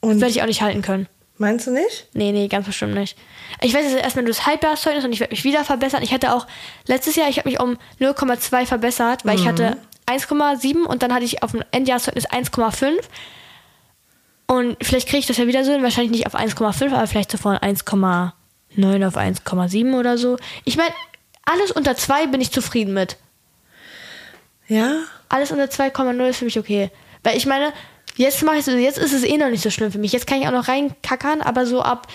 Das Und werde ich auch nicht halten können. meinst du nicht? Nee, nee, ganz bestimmt nicht. Ich weiß jetzt erstmal nur das Halbjahreszeugnis und ich werde mich wieder verbessern. Ich hatte auch letztes Jahr, ich habe mich um 0,2 verbessert, weil ich hatte 1,7 und dann hatte ich auf dem Endjahreszeugnis 1,5. Und vielleicht kriege ich das ja wieder so hin, wahrscheinlich nicht auf 1,5, aber vielleicht so von 1,9 auf 1,7 oder so. Ich meine, alles unter 2 bin ich zufrieden mit. Ja? Alles unter 2,0 ist für mich okay. Weil ich meine, jetzt mache ich so, jetzt ist es eh noch nicht so schlimm für mich. Jetzt kann ich auch noch reinkackern, aber so ab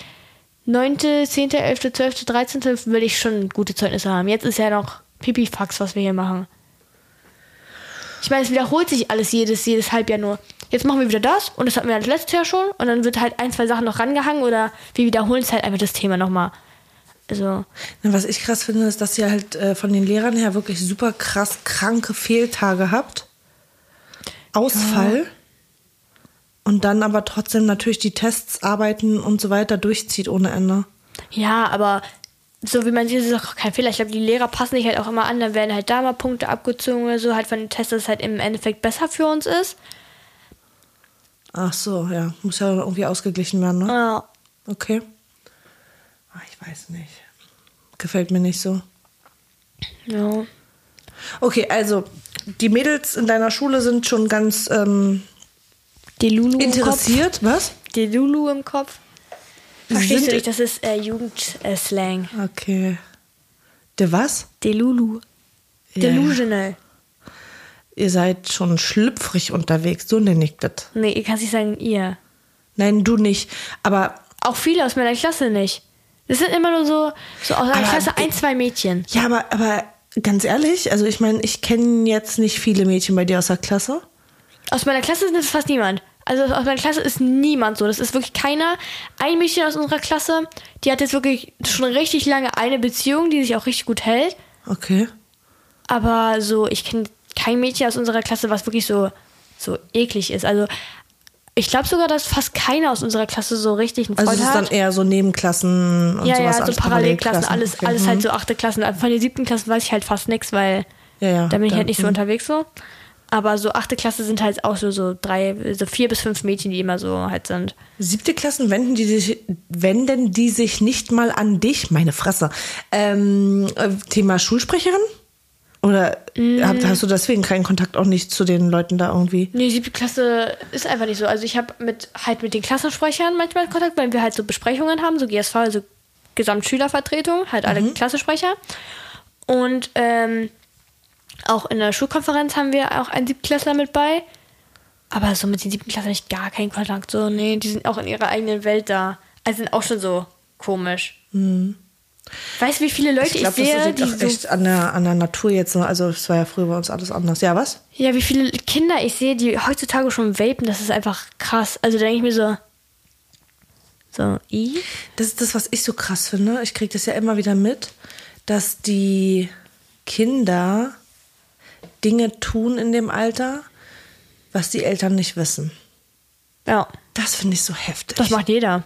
9., 10., 11., 12., 13. will ich schon gute Zeugnisse haben. Jetzt ist ja noch Pipifax, was wir hier machen. Ich meine, es wiederholt sich alles jedes, jedes Halbjahr nur. Jetzt machen wir wieder das und das hatten wir das letztes Jahr schon und dann wird halt ein, zwei Sachen noch rangehangen oder wir wiederholen es halt einfach das Thema nochmal. Also, Was ich krass finde, ist, dass ihr halt äh, von den Lehrern her wirklich super krass kranke Fehltage habt. Ausfall. Und dann aber trotzdem natürlich die Tests arbeiten und so weiter durchzieht ohne Ende. Ja, aber so wie man sieht, ist es auch kein Fehler. Ich glaube, die Lehrer passen sich halt auch immer an. Dann werden halt da mal Punkte abgezogen oder so, halt von den Tests, dass es halt im Endeffekt besser für uns ist. Ach so, ja. Muss ja irgendwie ausgeglichen werden, ne? Ja. Okay. Ach, ich weiß nicht. Gefällt mir nicht so. ja. Okay, also die Mädels in deiner Schule sind schon ganz ähm, Die Lulu interessiert. Was? Die Lulu im Kopf. Verstehst Sind- du nicht? Das ist äh, Jugendslang. Okay. Der was? Die Lulu. Ja. Delusional. Ihr seid schon schlüpfrig unterwegs, so nenne ich das. Nee, ihr kannst nicht sagen ihr. Nein, du nicht. Aber Auch viele aus meiner Klasse nicht. Das sind immer nur so, so aus einer Aber Klasse ein, zwei Mädchen. ja, aber, aber ganz ehrlich, also ich meine, ich kenne jetzt nicht viele Mädchen bei dir aus der Klasse. Aus meiner Klasse ist es fast niemand. Also aus meiner Klasse ist niemand so. Das ist wirklich keiner. Ein Mädchen aus unserer Klasse, die hat jetzt wirklich schon richtig lange eine Beziehung, die sich auch richtig gut hält. Okay. Aber so, ich kenne kein Mädchen aus unserer Klasse, was wirklich so, so eklig ist. Also ich glaube sogar, dass fast keiner aus unserer Klasse so richtig einen Also Freund es ist hat. dann eher so Nebenklassen und ja, sowas. ja, so alles Parallelklassen, alles, Okay. alles Mhm. halt so achte Klassen. Also Von den siebten Klassen weiß ich halt fast nichts, weil Ja, ja. da bin ich da- halt nicht so mhm. unterwegs so. Aber so achte Klasse sind halt auch so, so drei, so vier bis fünf Mädchen, die immer so halt sind. Siebte Klassen wenden die sich, wenden die sich nicht mal an dich, meine Fresse. Ähm, äh, Thema Schulsprecherin? Oder Mm. hast du deswegen keinen Kontakt auch nicht zu den Leuten da irgendwie? Nee, siebte Klasse ist einfach nicht so. Also ich habe mit halt mit den Klassensprechern manchmal Kontakt, weil wir halt so Besprechungen haben, so GSV, also Gesamtschülervertretung, halt alle Klassensprecher. Und ähm, auch in der Schulkonferenz haben wir auch einen Siebtklässler mit bei. Aber so mit den siebten Klassen habe ich gar keinen Kontakt. So, nee, die sind auch in ihrer eigenen Welt da. Also sind auch schon so komisch. Weißt du, wie viele Leute Ich ich, glaube, das sehe, liegt die auch so, echt an der, an der Natur jetzt. so. Also es war ja früher bei uns alles anders. Ja, was? ja, wie viele Kinder ich sehe, die heutzutage schon vapen, das ist einfach krass. Also da denke ich mir so, so, i? Das ist das, was ich so krass finde. Ich kriege das ja immer wieder mit, dass die Kinder Dinge tun in dem Alter, was die Eltern nicht wissen. Ja, Das finde ich so heftig. das macht jeder.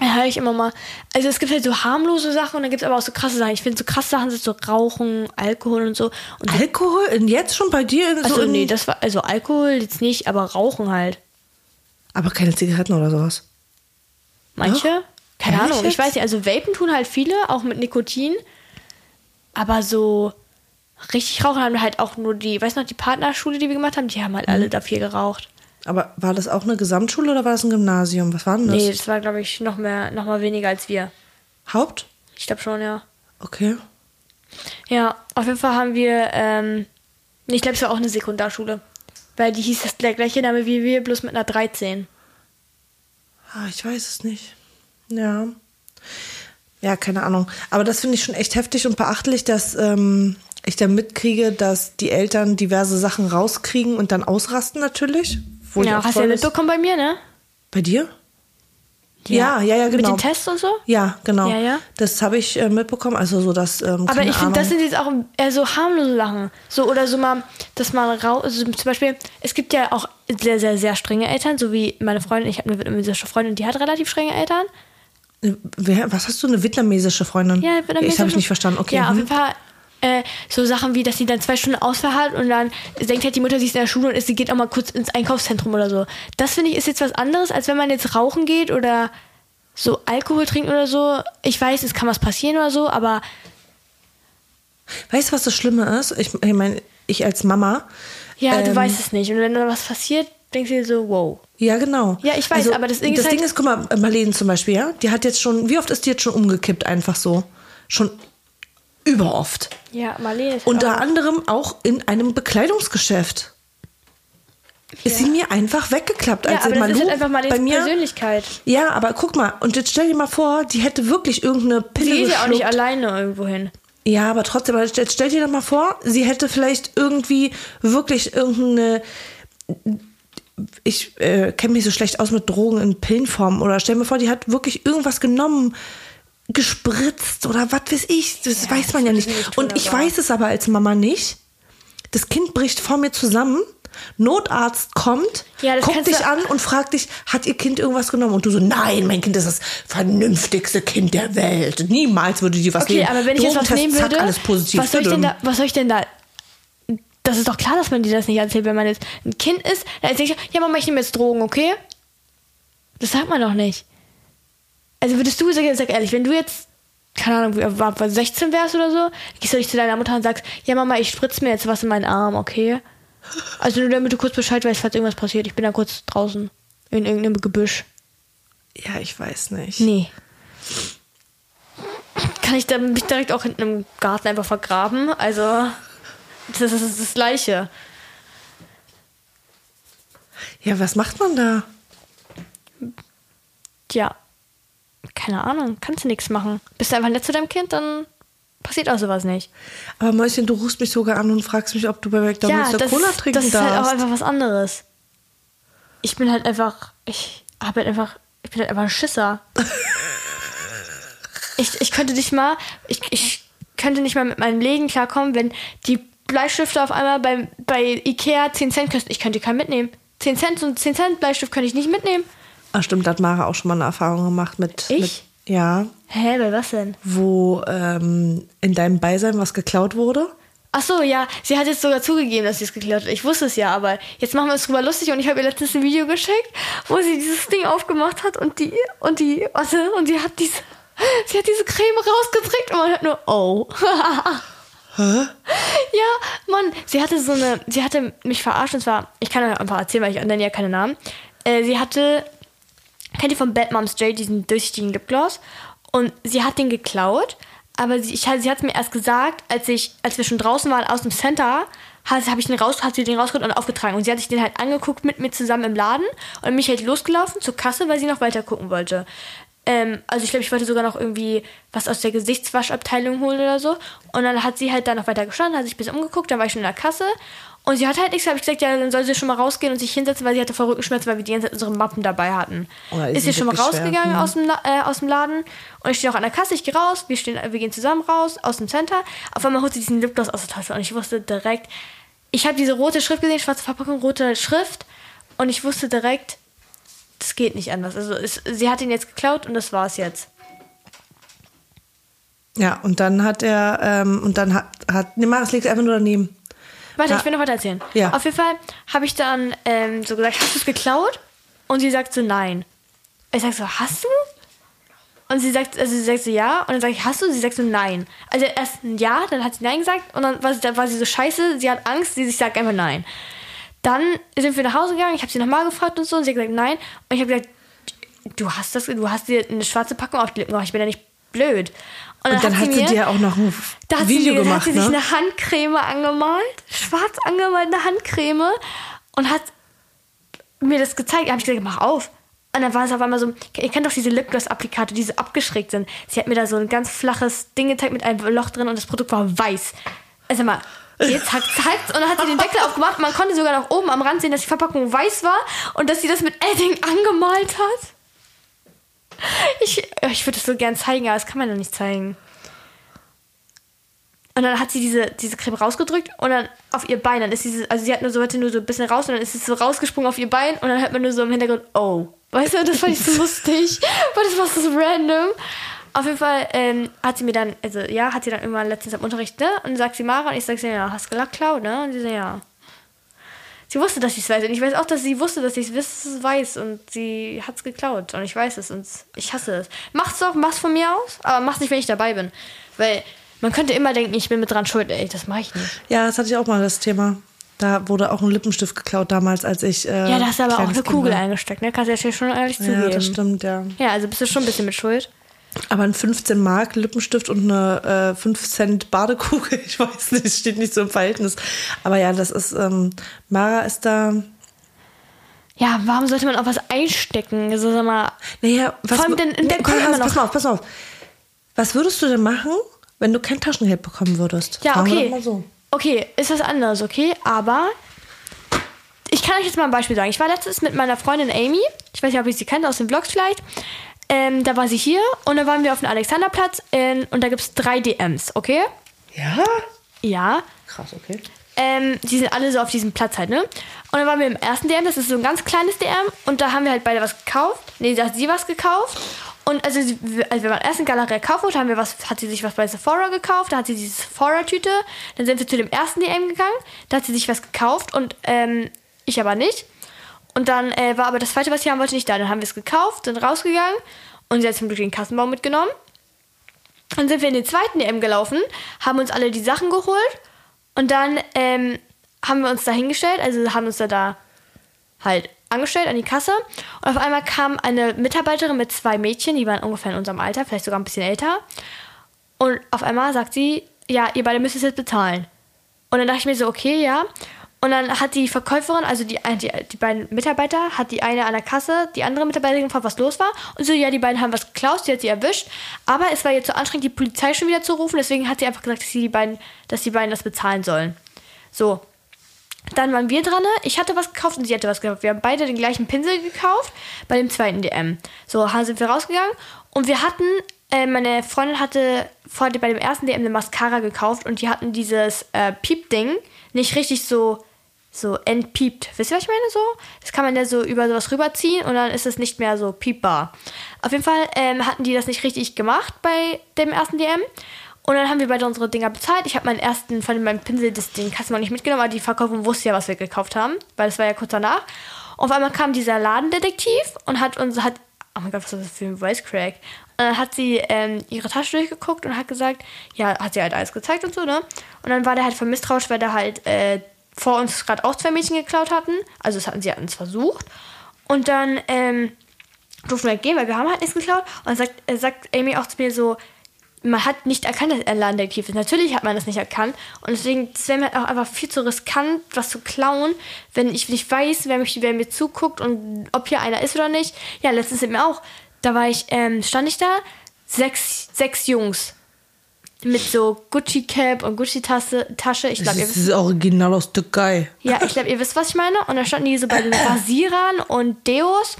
Da höre ich immer mal. Also es gibt halt so harmlose Sachen und dann gibt es aber auch so krasse Sachen. Ich finde so krasse Sachen sind so Rauchen, Alkohol und so. Und Alkohol? Und jetzt schon bei dir? also so in- nee, das war also Alkohol jetzt nicht, aber Rauchen halt. Aber keine Zigaretten oder sowas. Manche? Doch? Keine Ehrlich Ahnung. Ich jetzt? weiß nicht. Also Vapen tun halt viele, auch mit Nikotin. Aber so richtig rauchen haben halt auch nur die, weißt du noch, die Partnerschule, die wir gemacht haben, die haben halt Mhm. alle dafür geraucht. Aber war das auch eine Gesamtschule oder war das ein Gymnasium? Was war denn das? Nee, das war, glaube ich, noch mehr, noch mal weniger als wir. Haupt? Ich glaube schon, ja. Okay. Ja, auf jeden Fall haben wir, ähm, nee, ich glaube, es war auch eine Sekundarschule. Weil die hieß das der gleiche Name wie wir, bloß mit einer 13. Ah, ich weiß es nicht. Ja. Ja, keine Ahnung. Aber das finde ich schon echt heftig und beachtlich, dass ähm, ich dann mitkriege, dass die Eltern diverse Sachen rauskriegen und dann ausrasten natürlich. Wo ich Ja, auch hast du ja mitbekommen bei mir, ne? Bei dir? Ja, ja, ja, Mit genau. den Tests und so? Ja, genau. Ja, ja. Das habe ich äh, mitbekommen. Also so, dass ähm, Aber ich finde, das sind jetzt auch eher so harmlose Sachen. So, oder so mal, dass man raus, also zum Beispiel, es gibt ja auch sehr, sehr, sehr strenge Eltern, so wie meine Freundin, ich habe eine vietnamesische Freundin, die hat relativ strenge Eltern. Äh, Wer, was hast du, eine vietnamesische Freundin? Ja, Das habe ich nicht verstanden. Okay. Ja, auf hm. jeden Fall. Äh, so Sachen wie, dass sie dann zwei Stunden Ausfall hat und dann denkt halt die Mutter, sie ist in der Schule und ist, sie geht auch mal kurz ins Einkaufszentrum oder so. Das finde ich ist jetzt was anderes, als wenn man jetzt rauchen geht oder so Alkohol trinkt oder so. Ich weiß, es kann was passieren oder so, aber Weißt du, was das Schlimme ist? Ich, ich meine, ich als Mama. ja, du ähm, weißt es nicht. Und wenn da was passiert, denkst du dir so, wow. Ja, genau. Ja, ich weiß, aber das Ding ist das Ding halt- ist, guck mal, Marlene zum Beispiel, ja, die hat jetzt schon, wie oft ist die jetzt schon umgekippt, einfach so? Schon überoft. Ja, Marlene ist Unter auch- anderem auch in einem Bekleidungsgeschäft. Ist sie mir einfach weggeklappt. Ja, als aber sie das ist Malou halt einfach Marlenes bei mir, Persönlichkeit. Ja, aber guck mal, und jetzt stell dir mal vor, die hätte wirklich irgendeine Pille Sie geht ja auch nicht alleine irgendwo hin. Ja, aber trotzdem, aber jetzt stell dir doch mal vor, sie hätte vielleicht irgendwie wirklich irgendeine. Ich äh, kenne mich so schlecht aus mit Drogen in Pillenform. Oder stell mir vor, die hat wirklich irgendwas genommen, gespritzt oder was weiß ich. Das Ja, weiß man ja nicht. Und ich weiß es aber als Mama nicht. Das Kind bricht vor mir zusammen. Notarzt kommt, Ja, guckt dich an und fragt dich, hat ihr Kind irgendwas genommen? Und du so, nein, mein Kind ist das vernünftigste Kind der Welt. Niemals würde die was Okay, nehmen. aber wenn ich jetzt was Drogentest, nehmen zack, würde, alles positiv. was soll ich denn da, was soll ich denn da? Das ist doch klar, dass man dir das nicht erzählt, wenn man jetzt ein Kind ist. Dann erzählt ja Mama, ich nehme jetzt Drogen, okay? Das sagt man doch nicht. Also würdest du, sag, sag ehrlich, wenn du jetzt, keine Ahnung, wie- war, war 16 wärst oder so, gehst du nicht zu deiner Mutter und sagst, ja Mama, ich spritze mir jetzt was in meinen Arm, okay? Also nur damit du kurz Bescheid weißt, falls irgendwas passiert. Ich bin da kurz draußen in irgendeinem Gebüsch. Ja, ich weiß nicht. Nee. Kann ich dann mich direkt auch hinten im Garten einfach vergraben? Also, das ist das Gleiche. Ja, was macht man da? Ja. Keine Ahnung. Kannst du nichts machen. Bist du einfach nett zu deinem Kind, dann passiert auch sowas nicht. Aber Mäuschen, du rufst mich sogar an und fragst mich, ob du bei McDonalds ja, das, Cola trinken das ist halt auch darfst. einfach was anderes. Ich bin halt einfach, ich habe halt einfach, ich bin halt einfach ein Schisser. ich, ich könnte nicht mal, ich, ich könnte nicht mal mit meinem Leben klarkommen, wenn die Bleistifte auf einmal bei, bei Ikea 10 Cent kosten. Ich könnte keinen mitnehmen. 10 Cent, so ein 10 Cent Bleistift könnte ich nicht mitnehmen. Ah, stimmt, da hat Mara auch schon mal eine Erfahrung gemacht mit. Ich? Mit, ja, Hä, bei was denn? wo ähm, in deinem Beisein was geklaut wurde. Ach so, ja, sie hat jetzt sogar zugegeben, dass sie es geklaut hat. Ich wusste es ja, aber jetzt machen wir uns drüber lustig und ich habe ihr letztens ein Video geschickt, wo sie dieses Ding aufgemacht hat und die und die warte, und sie hat diese sie hat diese Creme rausgedrückt und man hört nur oh. Ja, Mann, sie hatte so eine sie hatte mich verarscht und zwar, ich kann euch einfach erzählen, weil ich nenne ja keine Namen. Äh, sie hatte kennt ihr von Bad Moms J diesen durchsichtigen Lipgloss und sie hat den geklaut, aber sie, ich, sie hat es mir erst gesagt, als ich als wir schon draußen waren aus dem Center, hat, hab ich den raus, hat sie den rausgeholt und aufgetragen und sie hat sich den halt angeguckt mit mir zusammen im Laden und mich halt losgelaufen zur Kasse, weil sie noch weiter gucken wollte. Ähm, also ich glaube, ich wollte sogar noch irgendwie was aus der Gesichtswaschabteilung holen oder so. Und dann hat sie halt da noch weiter gestanden, hat sich bisschen umgeguckt, dann war ich schon in der Kasse. Und sie hat halt nichts, habe ich gesagt, ja, dann soll sie schon mal rausgehen und sich hinsetzen, weil sie hatte vor Rückenschmerzen, weil wir die ganze Zeit unsere Mappen dabei hatten. Oh, ist ist sie schon mal rausgegangen schwer? aus, dem, äh, aus dem Laden und ich stehe auch an der Kasse, ich gehe raus, wir, stehen, wir gehen zusammen raus aus dem Center. Auf einmal holt sie diesen Lipgloss aus der Tasche und ich wusste direkt, ich habe diese rote Schrift gesehen, schwarze Verpackung, rote Schrift und ich wusste direkt, das geht nicht anders. Also es, sie hat ihn jetzt geklaut und das war's jetzt. Ja, und dann hat er, ähm, und dann hat, hat nee, Maris liegt einfach nur daneben. Warte, Ja. ich will noch weiter erzählen. Ja. Auf jeden Fall habe ich dann ähm, so gesagt, hast du es geklaut? Und sie sagt so, nein. Ich sag so, hast du? Und sie sagt, also sie sagt so, ja. Und dann sage ich, hast du? Sie sagt so, nein. Also erst ein Ja, dann hat sie nein gesagt. Und dann war sie, dann war sie so scheiße, sie hat Angst, sie sagt einfach nein. Dann sind wir nach Hause gegangen, ich habe sie nochmal gefragt und so. Und sie hat gesagt, nein. Und ich habe gesagt, du hast das, du hast dir eine schwarze Packung auf die Lippen gemacht, ich bin ja nicht blöd. Und dann hat sie mir- dir auch noch ein da Video sie, gemacht, hat sie sich ne? eine Handcreme angemalt, schwarz angemalte Handcreme und hat mir das gezeigt. Da habe ich gesagt, mach auf. Und dann war es auf einmal so, ihr kennt doch diese Lipgloss-Applikate, die so abgeschrägt sind. Sie hat mir da so ein ganz flaches Ding gezeigt mit einem Loch drin und das Produkt war weiß. Also mal, jetzt hat es und dann hat sie den Deckel aufgemacht. Man konnte sogar noch oben am Rand sehen, dass die Verpackung weiß war und dass sie das mit Edding angemalt hat. Ich, ich würde es so gern zeigen, aber das kann man doch nicht zeigen. Und dann hat sie diese, diese Creme rausgedrückt und dann auf ihr Bein, dann ist diese, also sie hat nur so, hatte nur so ein bisschen raus und dann ist es so rausgesprungen auf ihr Bein und dann hört man nur so im Hintergrund, oh. Weißt du, das fand ich so lustig, weil das war so random. Auf jeden Fall ähm, hat sie mir dann, also ja, hat sie dann irgendwann letztens am Unterricht, ne? Und sagt sie Mara und ich sag sie, ja, hast du geklaut, ne? Und sie so, ja. Sie wusste, dass ich es weiß. Und ich weiß auch, dass sie wusste, dass ich es weiß. Und sie hat es geklaut. Und ich weiß es. Und ich hasse es. Mach's doch, mach's von mir aus. Aber mach's nicht, wenn ich dabei bin. Weil man könnte immer denken, ich bin mit dran schuld. Ey, das mache ich nicht. Ja, das hatte ich auch mal das Thema. Da wurde auch ein Lippenstift geklaut damals, als ich. Äh, Ja, da hast du aber auch eine Kugel war. eingesteckt, ne? Kannst du ja schon ehrlich zugeben. Ja, das stimmt, ja. Ja, also bist du schon ein bisschen mit Schuld. Aber ein 15 Mark Lippenstift und eine äh, 5 Cent Badekugel, ich weiß nicht, steht nicht so im Verhältnis. Aber ja, das ist, ähm, Mara ist da, Ja, warum sollte man auch was einstecken? Also, sag mal, naja, was, Vor allem denn in der pass, pass mal auf, pass mal auf. Was würdest du denn machen, wenn du kein Taschengeld bekommen würdest? Ja, Fragen okay. so. Okay, ist was anderes, okay? Aber ich kann euch jetzt mal ein Beispiel sagen. Ich war letztens mit meiner Freundin Amy. Ich weiß nicht, ob ihr sie kennt, aus den Vlogs vielleicht. Ähm, da war sie hier und dann waren wir auf dem Alexanderplatz in, und da gibt es drei DMs, okay? Ja? Ja. Krass, okay. Ähm, die sind alle so auf diesem Platz halt, ne? Und dann waren wir im ersten DM, das ist so ein ganz kleines DM. Und da haben wir halt beide was gekauft. Nee, da hat sie was gekauft. Und also, sie- als wir beim ersten Galerie gekauft haben wir was, hat sie sich was bei Sephora gekauft. Da hat sie diese Sephora-Tüte. Dann sind wir zu dem ersten DM gegangen. Da hat sie sich was gekauft und ähm, ich aber nicht. Und dann äh, war aber das zweite, was sie haben wollte, nicht da. Dann haben wir es gekauft, sind rausgegangen und sie hat zum Glück den Kassenbau mitgenommen. Dann sind wir in den zweiten DM gelaufen, haben uns alle die Sachen geholt und dann ähm, haben wir uns da hingestellt, also haben uns da, da halt angestellt an die Kasse. Und auf einmal kam eine Mitarbeiterin mit zwei Mädchen, die waren ungefähr in unserem Alter, vielleicht sogar ein bisschen älter. Und auf einmal sagt sie, ja, ihr beide müsst es jetzt bezahlen. Und dann dachte ich mir so, okay, ja. Und dann hat die Verkäuferin, also die, äh, die, die beiden Mitarbeiter, hat die eine an der Kasse, die andere Mitarbeiterin gefragt, was los war. Und so, ja, die beiden haben was geklaut, sie hat sie erwischt. Aber es war ihr zu anstrengend, die Polizei schon wieder zu rufen. Deswegen hat sie einfach gesagt, dass, die, beiden, dass die beiden das bezahlen sollen. So. Dann waren wir dran. Ich hatte was gekauft und sie hatte was gekauft. Wir haben beide den gleichen Pinsel gekauft bei dem zweiten DM. So sind wir rausgegangen und wir hatten, äh, meine Freundin hatte vor bei dem ersten DM eine Mascara gekauft und die hatten dieses äh, Piep-Ding nicht richtig so so entpiept. Wisst ihr, was ich meine? So, das kann man ja so über sowas rüberziehen und dann ist es nicht mehr so piepbar. Auf jeden Fall ähm, hatten die das nicht richtig gemacht bei dem ersten DM. Und dann haben wir beide unsere Dinger bezahlt. Ich habe meinen ersten von meinem Pinsel, das, den Kassenmann nicht mitgenommen, aber die Verkäuferin wusste ja, was wir gekauft haben, weil das war ja kurz danach. Und auf einmal kam dieser Ladendetektiv und hat uns, hat, oh mein Gott, was ist das für ein Voice Crack? Und dann hat sie ähm, ihre Tasche durchgeguckt und hat gesagt, ja, hat sie halt alles gezeigt und so, ne? Und dann war der halt voll weil der halt äh, vor uns gerade auch zwei Mädchen geklaut hatten. Also das hatten sie hatten es versucht. Und dann ähm, durften wir gehen, weil wir haben halt nichts geklaut. Und dann sagt, äh, sagt Amy auch zu mir so, man hat nicht erkannt, dass er Ladendetektiv ist. Natürlich hat man das nicht erkannt. Und deswegen, wäre mir halt auch einfach viel zu riskant, was zu klauen, wenn ich nicht weiß, wer, mich, wer mir zuguckt und ob hier einer ist oder nicht. Ja, letztens sind mir auch Da war ich, ähm, stand ich da, sechs, sechs Jungs mit so Gucci Cap und Gucci Tasche. Tasche. Ich glaube, ihr Das ist original aus Türkei. ja, ich glaube, ihr wisst, was ich meine. Und da standen die so bei den Rasierern und Deos.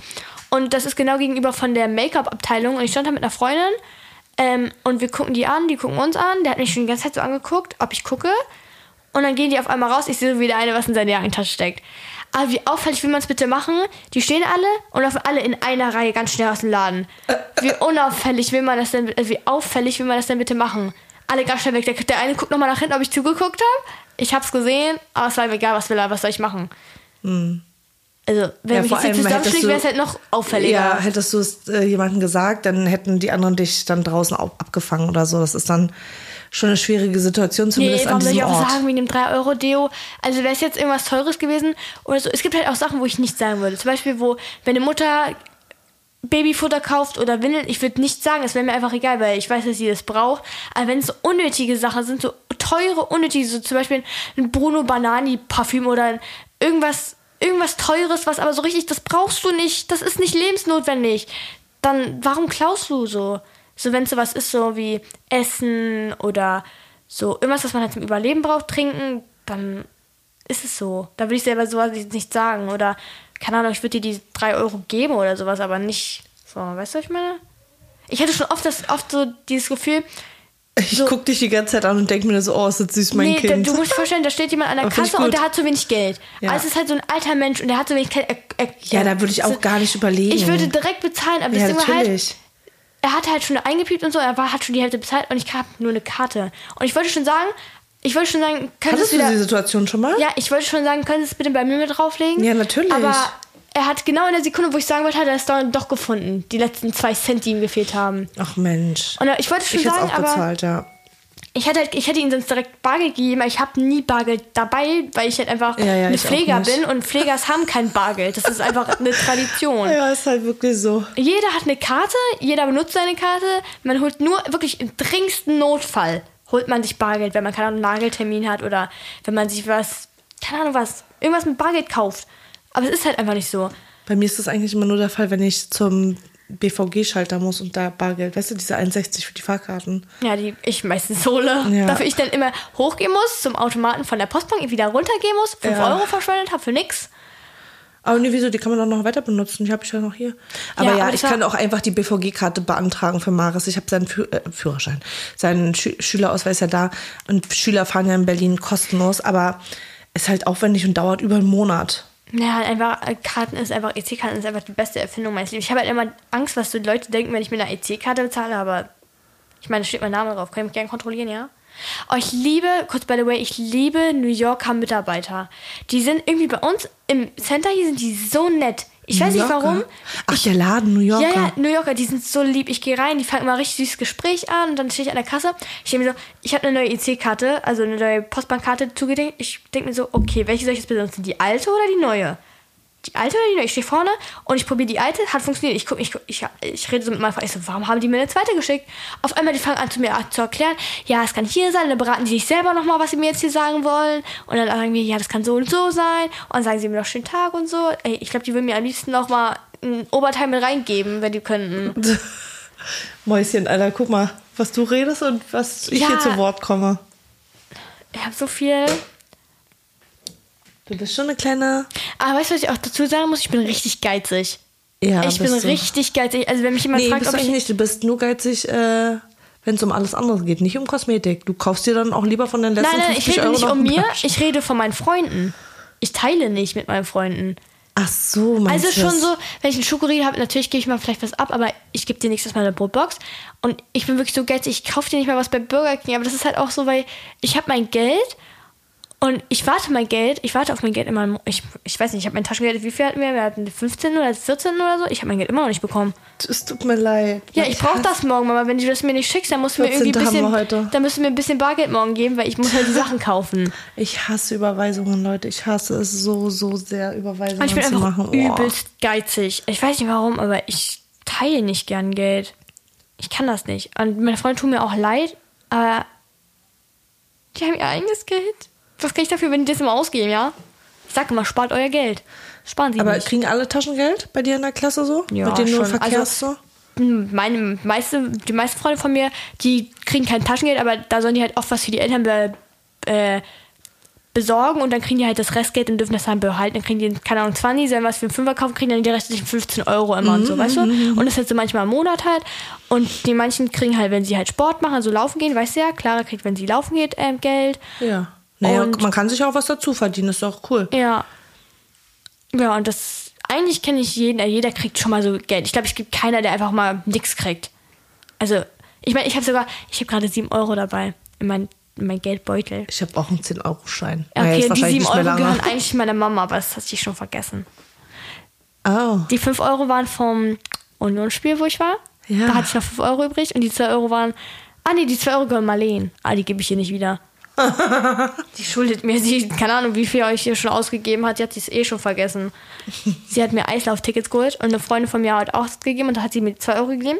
Und das ist genau gegenüber von der Make-up-Abteilung. Und ich stand da mit einer Freundin. Ähm, und wir gucken die an, die gucken uns an. Der hat mich schon die ganze Zeit so angeguckt, ob ich gucke. Und dann gehen die auf einmal raus. Ich sehe so, wie der eine was in seine Jackentasche steckt. Aber wie auffällig will man es bitte machen? Die stehen alle und laufen alle in einer Reihe ganz schnell aus dem Laden. Wie unauffällig will man das denn, wie auffällig will man das denn bitte machen? Alle ganz schnell weg. Der, der eine guckt nochmal nach hinten, ob ich zugeguckt habe. Ich hab's gesehen, aber es war ihm egal, was will er, was soll ich machen? Also, wenn Ja, mich jetzt zusammenschlägt, wäre es halt noch auffälliger. Ja, hättest du es äh, jemandem gesagt, dann hätten die anderen dich dann draußen au- abgefangen oder so. Das ist dann schon eine schwierige Situation, Nee, zumindest an warum soll diesem ich auch Ort. sagen, wegen dem 3-Euro-Deo? Also wäre es jetzt irgendwas Teures gewesen oder so. Es gibt halt auch Sachen, wo ich nicht sagen würde. Zum Beispiel, wo, wenn eine Mutter Babyfutter kauft oder Windeln, ich würde nicht sagen, es wäre mir einfach egal, weil ich weiß, dass sie das braucht. Aber wenn es so unnötige Sachen sind, so teure, unnötige, so zum Beispiel ein Bruno Banani Parfüm oder irgendwas, irgendwas Teures, was aber so richtig, das brauchst du nicht, das ist nicht lebensnotwendig, dann warum klaust du so? So, wenn es sowas ist, so wie Essen oder so irgendwas, was man halt zum Überleben braucht, trinken, dann ist es so. Da würde ich selber sowas nicht sagen. Oder, keine Ahnung, ich würde dir die 3 Euro geben oder sowas, aber nicht so, weißt du, was ich meine? Ich hatte schon oft, das, oft so dieses Gefühl, Ich so- guck dich die ganze Zeit an und denk mir so, oh, ist das süß, mein nee, da, Kind. du musst dir vorstellen, da steht jemand an der Aber Kasse und der hat zu wenig Geld. Ja. Also es ist halt so ein alter Mensch und der hat zu wenig Geld. Er, er, Ja, da würde ich auch gar nicht überlegen. Ich würde direkt bezahlen, aber ja, das halt, natürlich. er hat halt schon eingepiept und so, er war, hat schon die Hälfte bezahlt und ich habe nur eine Karte. Und ich wollte schon sagen, ich wollte schon sagen, könntest Hattest du du wieder... die Situation schon mal? Ja, ich wollte schon sagen, können Sie es bitte bei mir mit drauflegen? Ja, natürlich. Aber er hat genau in der Sekunde, wo ich sagen wollte, hat er es dann doch gefunden. Die letzten zwei Cent, die ihm gefehlt haben. Ach Mensch. Und ich wollte schon Ich hätte sagen, auch aber ja. ich hätte, halt, ich hätte ihm sonst direkt Bargeld gegeben, aber ich habe nie Bargeld dabei, weil ich halt einfach Ja, ja, eine Pfleger bin und Pflegers haben kein Bargeld. Das ist einfach eine Tradition. Ja, ist halt wirklich so. Jeder hat eine Karte, jeder benutzt seine Karte. Man holt nur wirklich im dringendsten Notfall holt man sich Bargeld, wenn man keine Ahnung, einen Nageltermin hat oder wenn man sich was, keine Ahnung was, irgendwas mit Bargeld kauft. Aber es ist halt einfach nicht so. Bei mir ist das eigentlich immer nur der Fall, wenn ich zum BVG-Schalter muss und da Bargeld, weißt du, diese 61 für die Fahrkarten. Ja, die ich meistens hole. Ja. Dafür ich dann immer hochgehen muss zum Automaten von der Postbank, wieder runtergehen muss, 5 Ja. Euro verschwendet habe für nix. Aber nee, wieso, die kann man auch noch weiter benutzen. Die habe ich ja noch hier. Aber Ja, ja, aber ich kann auch einfach die BVG-Karte beantragen für Maris. Ich habe seinen Führ äh, Führerschein, seinen Schü Schülerausweis ja da. Und Schüler fahren ja in Berlin kostenlos, aber ist halt aufwendig und dauert über einen Monat. Ja, einfach, äh, Karten ist einfach, EC-Karten ist einfach die beste Erfindung meines Lebens. Ich habe halt immer Angst, was so die Leute denken, wenn ich mit einer EC-Karte bezahle, aber ich meine, da steht mein Name drauf. Kann ich mich gerne kontrollieren, ja? Oh, ich liebe, kurz by the way, ich liebe New Yorker Mitarbeiter. Die sind irgendwie bei uns im Center hier sind die so nett. Ich weiß New nicht Yorker? warum. Ach, der Laden, New Yorker. Ja, ja, New Yorker, die sind so lieb. Ich gehe rein, die fangen immer richtig süßes Gespräch an und dann stehe ich an der Kasse. Ich denke mir so, ich habe eine neue EC-Karte, also eine neue Postbankkarte zugedenkt. Ich denke mir so, okay, welche soll ich jetzt benutzen? Die alte oder die neue? Die alte oder die? Ich stehe vorne und ich probiere die alte, hat funktioniert. Ich guck, ich, guck, ich, ich rede so mit meinem Freund. Ich so, warum haben die mir eine zweite geschickt? Auf einmal, die fangen an zu mir zu erklären, ja, es kann hier sein, dann beraten die sich selber nochmal, was sie mir jetzt hier sagen wollen. Und dann sagen wir, ja, das kann so und so sein. Und dann sagen sie mir noch schönen Tag und so. Ey, ich glaube, die würden mir am liebsten nochmal ein Oberteil mit reingeben, wenn die könnten. Mäuschen, Alter, guck mal, was du redest und was ich Ja. hier zu Wort komme. Ich habe so viel. Du bist schon eine kleine. Aber weißt du, was ich auch dazu sagen muss? Ich bin richtig geizig. Ja, ich bin du. richtig geizig. Also wenn mich jemand Nee, fragt, bist ob du ich nicht. Du bist nur geizig, äh, wenn es um alles andere geht, nicht um Kosmetik. Du kaufst dir dann auch lieber von den letzten Nein, nein, ich 50 rede Euro nicht um mir, ich rede von meinen Freunden. Ich teile nicht mit meinen Freunden. Ach so, meinst Also schon das? so, wenn ich einen Schokoriegel habe, natürlich gebe ich mal vielleicht was ab, aber ich gebe dir nächstes Mal eine Brotbox. Und ich bin wirklich so geizig, ich kaufe dir nicht mal was bei Burger King, aber das ist halt auch so, weil ich habe mein Geld und ich warte mein Geld, ich warte auf mein Geld immer, ich, ich weiß nicht, ich habe mein Taschengeld, wie viel hatten wir? Wir hatten 15 oder 14 oder so, ich habe mein Geld immer noch nicht bekommen. Es tut mir leid. Ja, ich brauche das morgen, Mama. Wenn du das mir nicht schickst, dann musst du mir 14. irgendwie ein wir bisschen, heute. dann müsst du mir ein bisschen Bargeld morgen geben, weil ich muss halt die Sachen kaufen. Ich hasse Überweisungen, Leute. Ich hasse es so, so sehr, Überweisungen Und ich bin zu einfach machen. Oh. übelst geizig. Ich weiß nicht warum, aber ich teile nicht gern Geld. Ich kann das nicht. Und meine Freunde tun mir auch leid, aber die haben ihr eigenes Geld. Was kann ich dafür, wenn die das immer ausgeben, ja? Ich sag immer, spart euer Geld. Sparen Sie Aber nicht. kriegen alle Taschengeld bei dir in der Klasse so? Ja, Mit denen du schon. verkehrst Also, so? meine meiste, die meisten Freunde von mir, die kriegen kein Taschengeld, aber da sollen die halt oft was für die Eltern be, äh, besorgen und dann kriegen die halt das Restgeld und dürfen das dann behalten. Dann kriegen die, keine Ahnung, 20, sollen was für einen Fünfer kaufen, kriegen dann die restlichen 15 Euro immer und so, weißt du? Und das ist halt so manchmal im Monat halt. Und die manchen kriegen halt, wenn sie halt Sport machen, also laufen gehen, weißt du ja, Clara kriegt, wenn sie laufen geht, ähm, Geld. Ja. Naja, Und- man kann sich auch was dazu verdienen, ist doch cool. Ja. Ja, und das, eigentlich kenne ich jeden, äh, jeder kriegt schon mal so Geld. Ich glaube, es gibt keiner, der einfach mal nichts kriegt. Also, ich meine, ich habe sogar, ich habe gerade 7 Euro dabei in mein, in mein Geldbeutel. Ich habe auch einen 10-Euro-Schein. Ja, Naja, Okay, ist die wahrscheinlich 7 nicht mehr Euro gehören eigentlich meiner Mama, aber das hat sie schon vergessen. Oh. Die 5 Euro waren vom Unionsspiel, wo ich war. Ja. Da hatte ich noch 5 Euro übrig und die 2 Euro waren. Ah, nee, die 2 Euro gehören Marleen. Ah, die gebe ich ihr nicht wieder. die schuldet mir, sie, keine Ahnung, wie viel euch hier schon ausgegeben hat, die hat sie es eh schon vergessen. sie hat mir Eislauftickets geholt und eine Freundin von mir hat auch gegeben und da hat sie mir 2 Euro gegeben.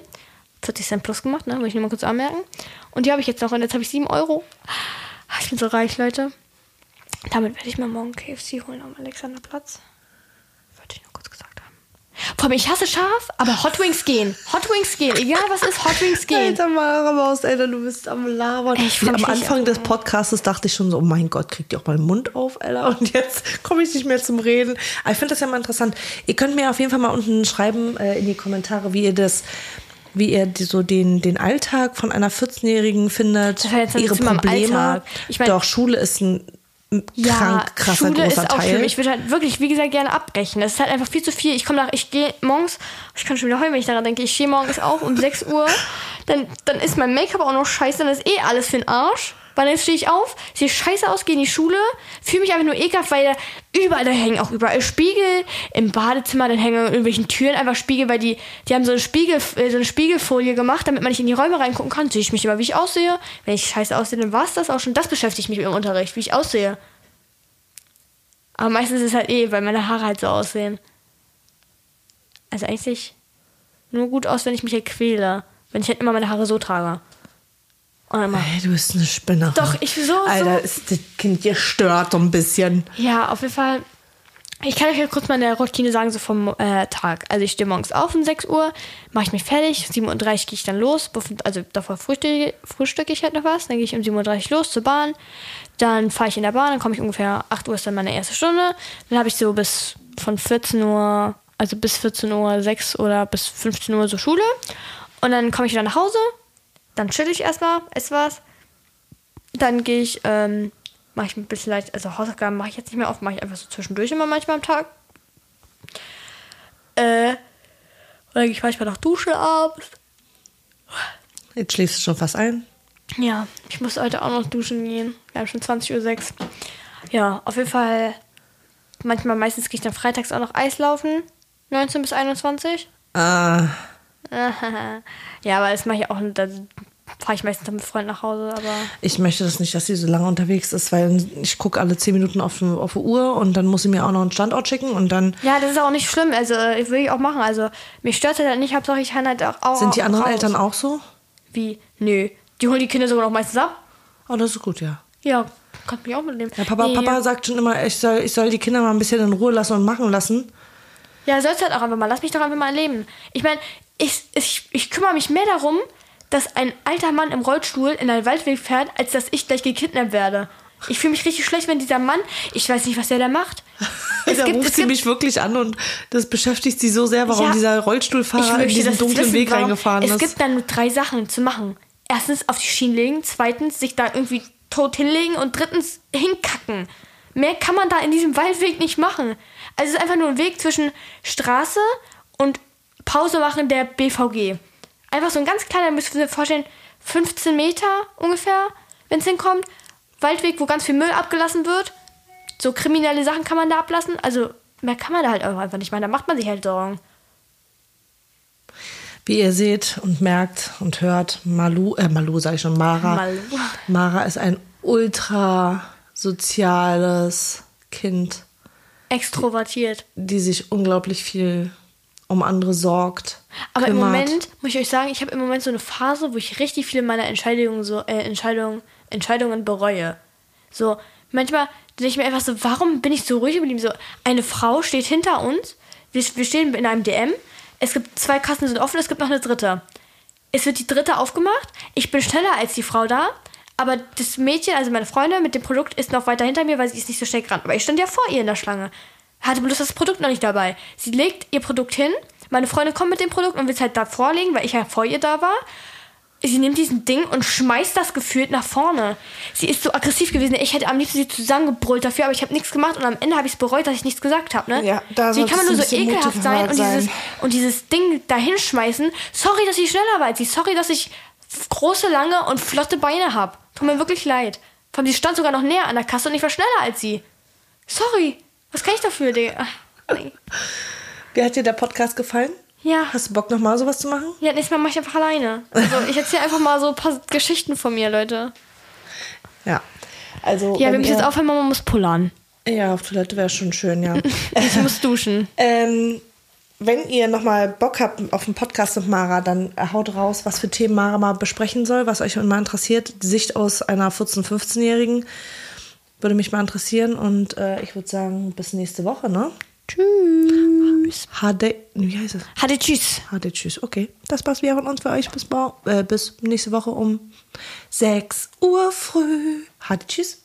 40 Cent plus gemacht, ne? Will ich nur mal kurz anmerken. Und die habe ich jetzt noch und jetzt habe ich 7 Euro. Ah, Ich bin so reich, Leute. Damit werde ich mir morgen KFC holen am Alexanderplatz. Wollte ich nur kurz gesagt haben. Vor ich hasse scharf, aber Hot Wings gehen. Hot Wings gehen. Egal was ist, Hot Wings gehen. Alter, Mara Maus, Alter, du bist am Labern. Ey, ich Am Anfang des Podcastes dachte ich schon so, oh mein Gott, kriegt ihr auch mal den Mund auf, Alter. Und jetzt komme ich nicht mehr zum Reden. Aber ich finde das ja mal interessant. Ihr könnt mir auf jeden Fall mal unten schreiben äh, in die Kommentare, wie ihr das wie ihr die, so den, den Alltag von einer 14-Jährigen findet, Das ein ihre Probleme. Ich mein- Doch, Schule ist ein krank krasser Schule großer ist auch Teil. schlimm. Ich würde halt wirklich, wie gesagt, gerne abbrechen. Das ist halt einfach viel zu viel. Ich komme nach, ich gehe morgens, ich kann schon wieder heulen, wenn ich daran denke, ich stehe morgens auf um 6 Uhr, dann, dann ist mein Make-up auch noch scheiße, dann ist eh alles für den Arsch. Weil dann stehe ich auf, sehe scheiße aus, gehe in die Schule, fühle mich einfach nur ekelhaft, weil überall, da hängen auch überall Spiegel. Im Badezimmer, dann hängen in irgendwelchen Türen einfach Spiegel, weil die, die haben so eine, Spiegel, äh, so eine Spiegelfolie gemacht, damit man nicht in die Räume reingucken kann. Sehe ich mich immer, wie ich aussehe. Wenn ich scheiße aussehe, dann war es das auch schon. Das beschäftigt mich im Unterricht, wie ich aussehe. Aber meistens ist es halt eh, weil meine Haare halt so aussehen. Also eigentlich nur gut aus, wenn ich mich halt quäle. Wenn ich halt immer meine Haare so trage. Und immer. Ey, du bist eine Spinnerin. Doch, ich so, so. Alter, ist das Kind gestört so ein bisschen. Ja, auf jeden Fall. Ich kann euch ja kurz meine Routine sagen, so vom äh, Tag. Also ich stehe morgens auf um 6 Uhr, mache ich mich fertig, 7.30 Uhr gehe ich dann los, also davor frühstücke, frühstücke ich halt noch was, dann gehe ich um 7.30 Uhr los zur Bahn, dann fahre ich in der Bahn, dann komme ich ungefähr 8 Uhr ist dann meine erste Stunde, dann habe ich so bis von 14 Uhr, also bis 14 Uhr 6 oder bis 15 Uhr so Schule und dann komme ich wieder nach Hause, dann chill ich erstmal, esse was, dann gehe ich, ähm, mache ich ein bisschen leicht, also Hausaufgaben mache ich jetzt nicht mehr oft, mache ich einfach so zwischendurch immer manchmal am Tag. Äh, oder gehe ich manchmal noch duschen abends. Jetzt schläfst du schon fast ein. Ja, ich muss heute auch noch duschen gehen. Wir haben schon 20.06 Uhr. Ja, auf jeden Fall, manchmal, meistens gehe ich dann freitags auch noch Eis laufen. 19 bis 21. Ah, ja, aber das mache ich auch, da fahre ich meistens mit Freunden nach Hause, aber. ich möchte das nicht, dass sie so lange unterwegs ist, weil ich gucke alle zehn Minuten auf, auf die Uhr und dann muss sie mir auch noch einen Standort schicken und dann Ja, das ist auch nicht schlimm. Also, äh, will ich auch machen. Also, mich stört das halt nicht. Hauptsache, ich kann halt auch. auch sind die anderen raus. Eltern auch so? Wie? Nö. Die holen die Kinder sogar noch meistens ab. Oh, das ist gut, ja. Ja, kannst mich auch mitnehmen. Ja, Papa, Nee. Papa sagt schon immer, ich soll, ich soll die Kinder mal ein bisschen in Ruhe lassen und machen lassen. Ja, sollst halt auch einfach mal. Lass mich doch einfach mal leben. Ich meine, ich, ich, ich kümmere mich mehr darum, dass ein alter Mann im Rollstuhl in einen Waldweg fährt, als dass ich gleich gekidnappt werde. Ich fühle mich richtig schlecht, wenn dieser Mann, ich weiß nicht, was der da macht. Es da gibt- ruft es sie gibt- mich wirklich an und das beschäftigt sie so sehr, warum Ja, dieser Rollstuhlfahrer in diesen dunklen wissen, Weg warum- reingefahren Es ist. gibt dann nur drei Sachen zu machen. Erstens auf die Schienen legen, zweitens sich da irgendwie tot hinlegen und drittens hinkacken. Mehr kann man da in diesem Waldweg nicht machen. Also es ist einfach nur ein Weg zwischen Straße und Pause machen der BVG. Einfach so ein ganz kleiner, müsst ihr euch vorstellen, 15 Meter ungefähr, wenn es hinkommt. Waldweg, wo ganz viel Müll abgelassen wird. So kriminelle Sachen kann man da ablassen. Also mehr kann man da halt auch einfach nicht machen. Da macht man sich halt Sorgen. Wie ihr seht und merkt und hört, Malu, äh, Malu sage ich schon, Mara. Malu. Mara ist ein ultra soziales Kind, Extrovertiert. die sich unglaublich viel um andere sorgt. Aber im kümmert. Moment muss ich euch sagen, ich habe im Moment so eine Phase, wo ich richtig viele meiner Entscheidungen so äh, Entscheidungen Entscheidungen bereue. So manchmal denke ich mir einfach so, warum bin ich so ruhig geblieben? So eine Frau steht hinter uns, wir, wir stehen in einem DM, Es gibt zwei Kassen, die sind offen, es gibt noch eine dritte. Es wird die dritte aufgemacht. Ich bin schneller als die Frau da. Aber das Mädchen, also meine Freundin mit dem Produkt, ist noch weiter hinter mir, weil sie ist nicht so schnell gerannt. Aber ich stand ja vor ihr in der Schlange. Hatte bloß das Produkt noch nicht dabei. Sie legt ihr Produkt hin. Meine Freundin kommt mit dem Produkt und will es halt da vorlegen, weil ich ja vor ihr da war. Sie nimmt diesen Ding und schmeißt das gefühlt nach vorne. Sie ist so aggressiv gewesen. Ich hätte am liebsten sie zusammengebrüllt dafür, aber ich habe nichts gemacht und am Ende habe ich es bereut, dass ich nichts gesagt habe. Ne? Ja, da Wie kann man nur so ekelhaft sein und, motiviert dieses, sein. und dieses Ding da hinschmeißen? Sorry, dass ich schneller war als sie. Sorry, dass ich große, lange und flotte Beine habe. Tut mir wirklich leid. Allem, sie stand sogar noch näher an der Kasse und ich war schneller als sie. Sorry. Was kann ich dafür, Digga? Ach, nee. Wie hat dir der Podcast gefallen? Ja. Hast du Bock, nochmal sowas zu machen? Ja, nächstes Mal mache ich einfach alleine. Also ich erzähle einfach mal so ein paar Geschichten von mir, Leute. Ja. Also, Ja, wir wenn müssen jetzt aufhören, Mama muss pullern. Ja, auf Toilette wäre schon schön, ja. Ich muss duschen. ähm, wenn ihr nochmal Bock habt auf einen Podcast mit Mara, dann haut raus, was für Themen Mara mal besprechen soll, was euch mal interessiert. Die Sicht aus einer 14-, 15-Jährigen würde mich mal interessieren. Und äh, ich würde sagen, bis nächste Woche, ne? Tschüss. HD, wie heißt es? Hatte tschüss. HD, tschüss. Okay, das war's wieder von uns für euch. Bis, äh, bis nächste Woche um 6 Uhr früh. HD, tschüss.